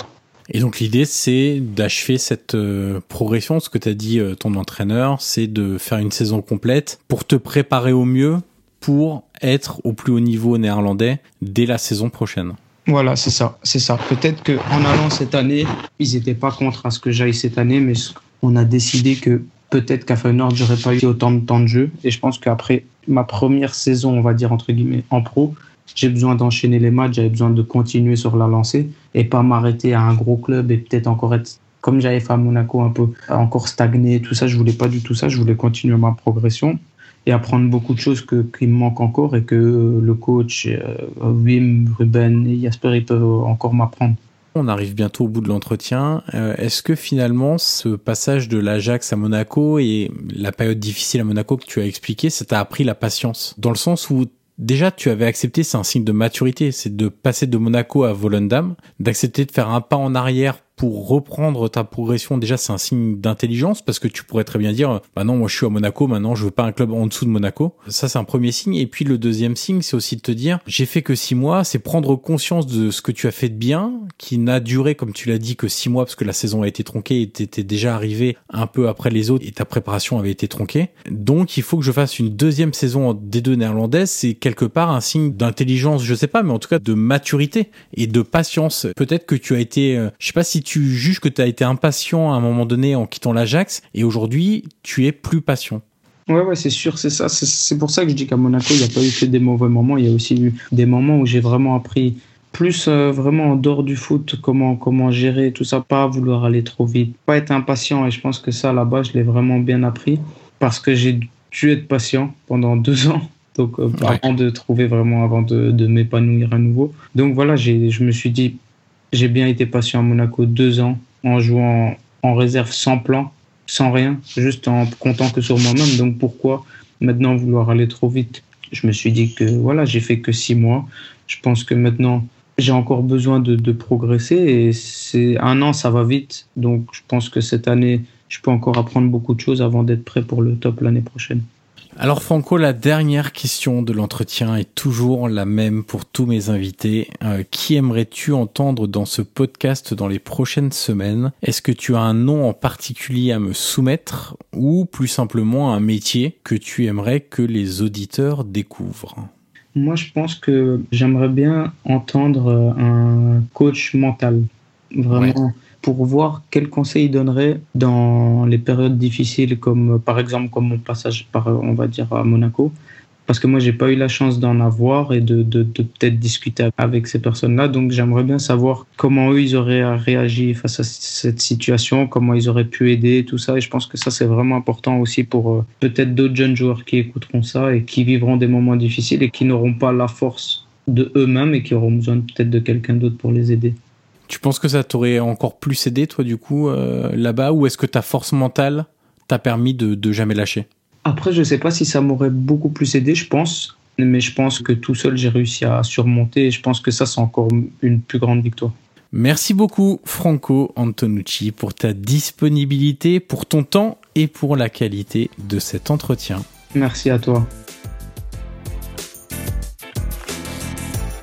Et donc l'idée, c'est d'achever cette euh, progression. Ce que tu as dit euh, ton entraîneur, c'est de faire une saison complète pour te préparer au mieux pour être au plus haut niveau néerlandais dès la saison prochaine. Voilà, c'est ça, c'est ça. Peut-être qu'en allant cette année, ils n'étaient pas contre à ce que j'aille cette année, mais on a décidé que peut-être qu'à Feyenoord, j'aurais pas eu autant de temps de jeu. Et je pense qu'après ma première saison, on va dire entre guillemets, en pro, j'ai besoin d'enchaîner les matchs, j'avais besoin de continuer sur la lancée et pas m'arrêter à un gros club et peut-être encore être comme j'avais fait à Monaco un peu encore stagner tout ça je voulais pas du tout ça je voulais continuer ma progression et apprendre beaucoup de choses que, qui me manquent encore et que le coach, euh, Wim, Ruben et Jasper, ils peuvent encore m'apprendre. On arrive bientôt au bout de l'entretien. Euh, est-ce que finalement ce passage de l'Ajax à Monaco et la période difficile à Monaco que tu as expliqué, ça t'a appris la patience? Dans le sens où déjà tu avais accepté, c'est un signe de maturité, c'est de passer de Monaco à Volendam, d'accepter de faire un pas en arrière pour reprendre ta progression, déjà c'est un signe d'intelligence parce que tu pourrais très bien dire bah non moi je suis à Monaco maintenant je veux pas un club en dessous de Monaco. Ça c'est un premier signe et puis le deuxième signe c'est aussi de te dire j'ai fait que six mois, c'est prendre conscience de ce que tu as fait de bien qui n'a duré comme tu l'as dit que six mois parce que la saison a été tronquée et t'étais déjà arrivé un peu après les autres et ta préparation avait été tronquée. Donc il faut que je fasse une deuxième saison des deux néerlandaises, c'est quelque part un signe d'intelligence, je sais pas mais en tout cas de maturité et de patience. Peut-être que tu as été euh, je sais pas si tu juges que tu as été impatient à un moment donné en quittant l'Ajax et aujourd'hui tu es plus patient. Ouais, ouais, c'est sûr, c'est ça. C'est pour ça que je dis qu'à Monaco, il n'y a pas eu que des mauvais moments. Il y a aussi eu des moments où j'ai vraiment appris plus euh, vraiment en dehors du foot, comment, comment gérer tout ça, pas vouloir aller trop vite, pas être impatient. Et je pense que ça, là-bas, je l'ai vraiment bien appris parce que j'ai dû être patient pendant [LAUGHS] deux ans. Donc, euh, avant de trouver vraiment, avant de, de m'épanouir à nouveau. Donc voilà, je me suis dit, j'ai bien été patient à Monaco deux ans en jouant en réserve sans plan. sans rien, juste en comptant que sur moi-même. Donc pourquoi maintenant vouloir aller trop vite? Je me suis dit que voilà, j'ai fait que six mois. Je pense que maintenant j'ai encore besoin de, progresser et c'est un an, ça va vite. Donc je pense que cette année, je peux encore apprendre beaucoup de choses avant d'être prêt pour le top l'année prochaine. Alors Franco, la dernière question de l'entretien est toujours la même pour tous mes invités. Euh, qui aimerais-tu entendre dans ce podcast dans les prochaines semaines? Est-ce que tu as un nom en particulier à me soumettre ou plus simplement un métier que tu aimerais que les auditeurs découvrent? Moi, je pense que j'aimerais bien entendre un coach mental. Vraiment pour voir quels conseils il donnerait dans les périodes difficiles, comme par exemple comme mon passage par, on va dire, à Monaco. Parce que moi, j'ai pas eu la chance d'en avoir et de, de, peut-être discuter avec ces personnes-là. Donc, j'aimerais bien savoir comment eux, ils auraient réagi face à cette situation, comment ils auraient pu aider, tout ça. Et je pense que ça, c'est vraiment important aussi pour euh, peut-être d'autres jeunes joueurs qui écouteront ça et qui vivront des moments difficiles et qui n'auront pas la force de eux-mêmes et qui auront besoin peut-être de quelqu'un d'autre pour les aider. Tu penses que ça t'aurait encore plus aidé, toi, du coup, euh, là-bas, ou est-ce que ta force mentale t'a permis de, de jamais lâcher? Après, je sais pas si ça m'aurait beaucoup plus aidé, je pense, mais je pense que tout seul, j'ai réussi à surmonter, et je pense que ça, c'est encore une plus grande victoire. Merci beaucoup, Franco Antonucci, pour ta disponibilité, pour ton temps et pour la qualité de cet entretien. Merci à toi.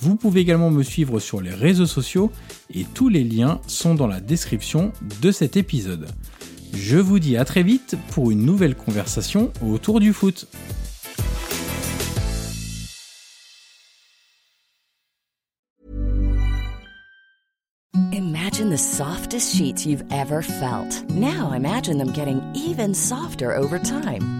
Vous pouvez également me suivre sur les réseaux sociaux et tous les liens sont dans la description de cet épisode. Je vous dis à très vite pour une nouvelle conversation autour du foot. Imagine the softest sheets you've ever felt. Now imagine them getting even softer over time.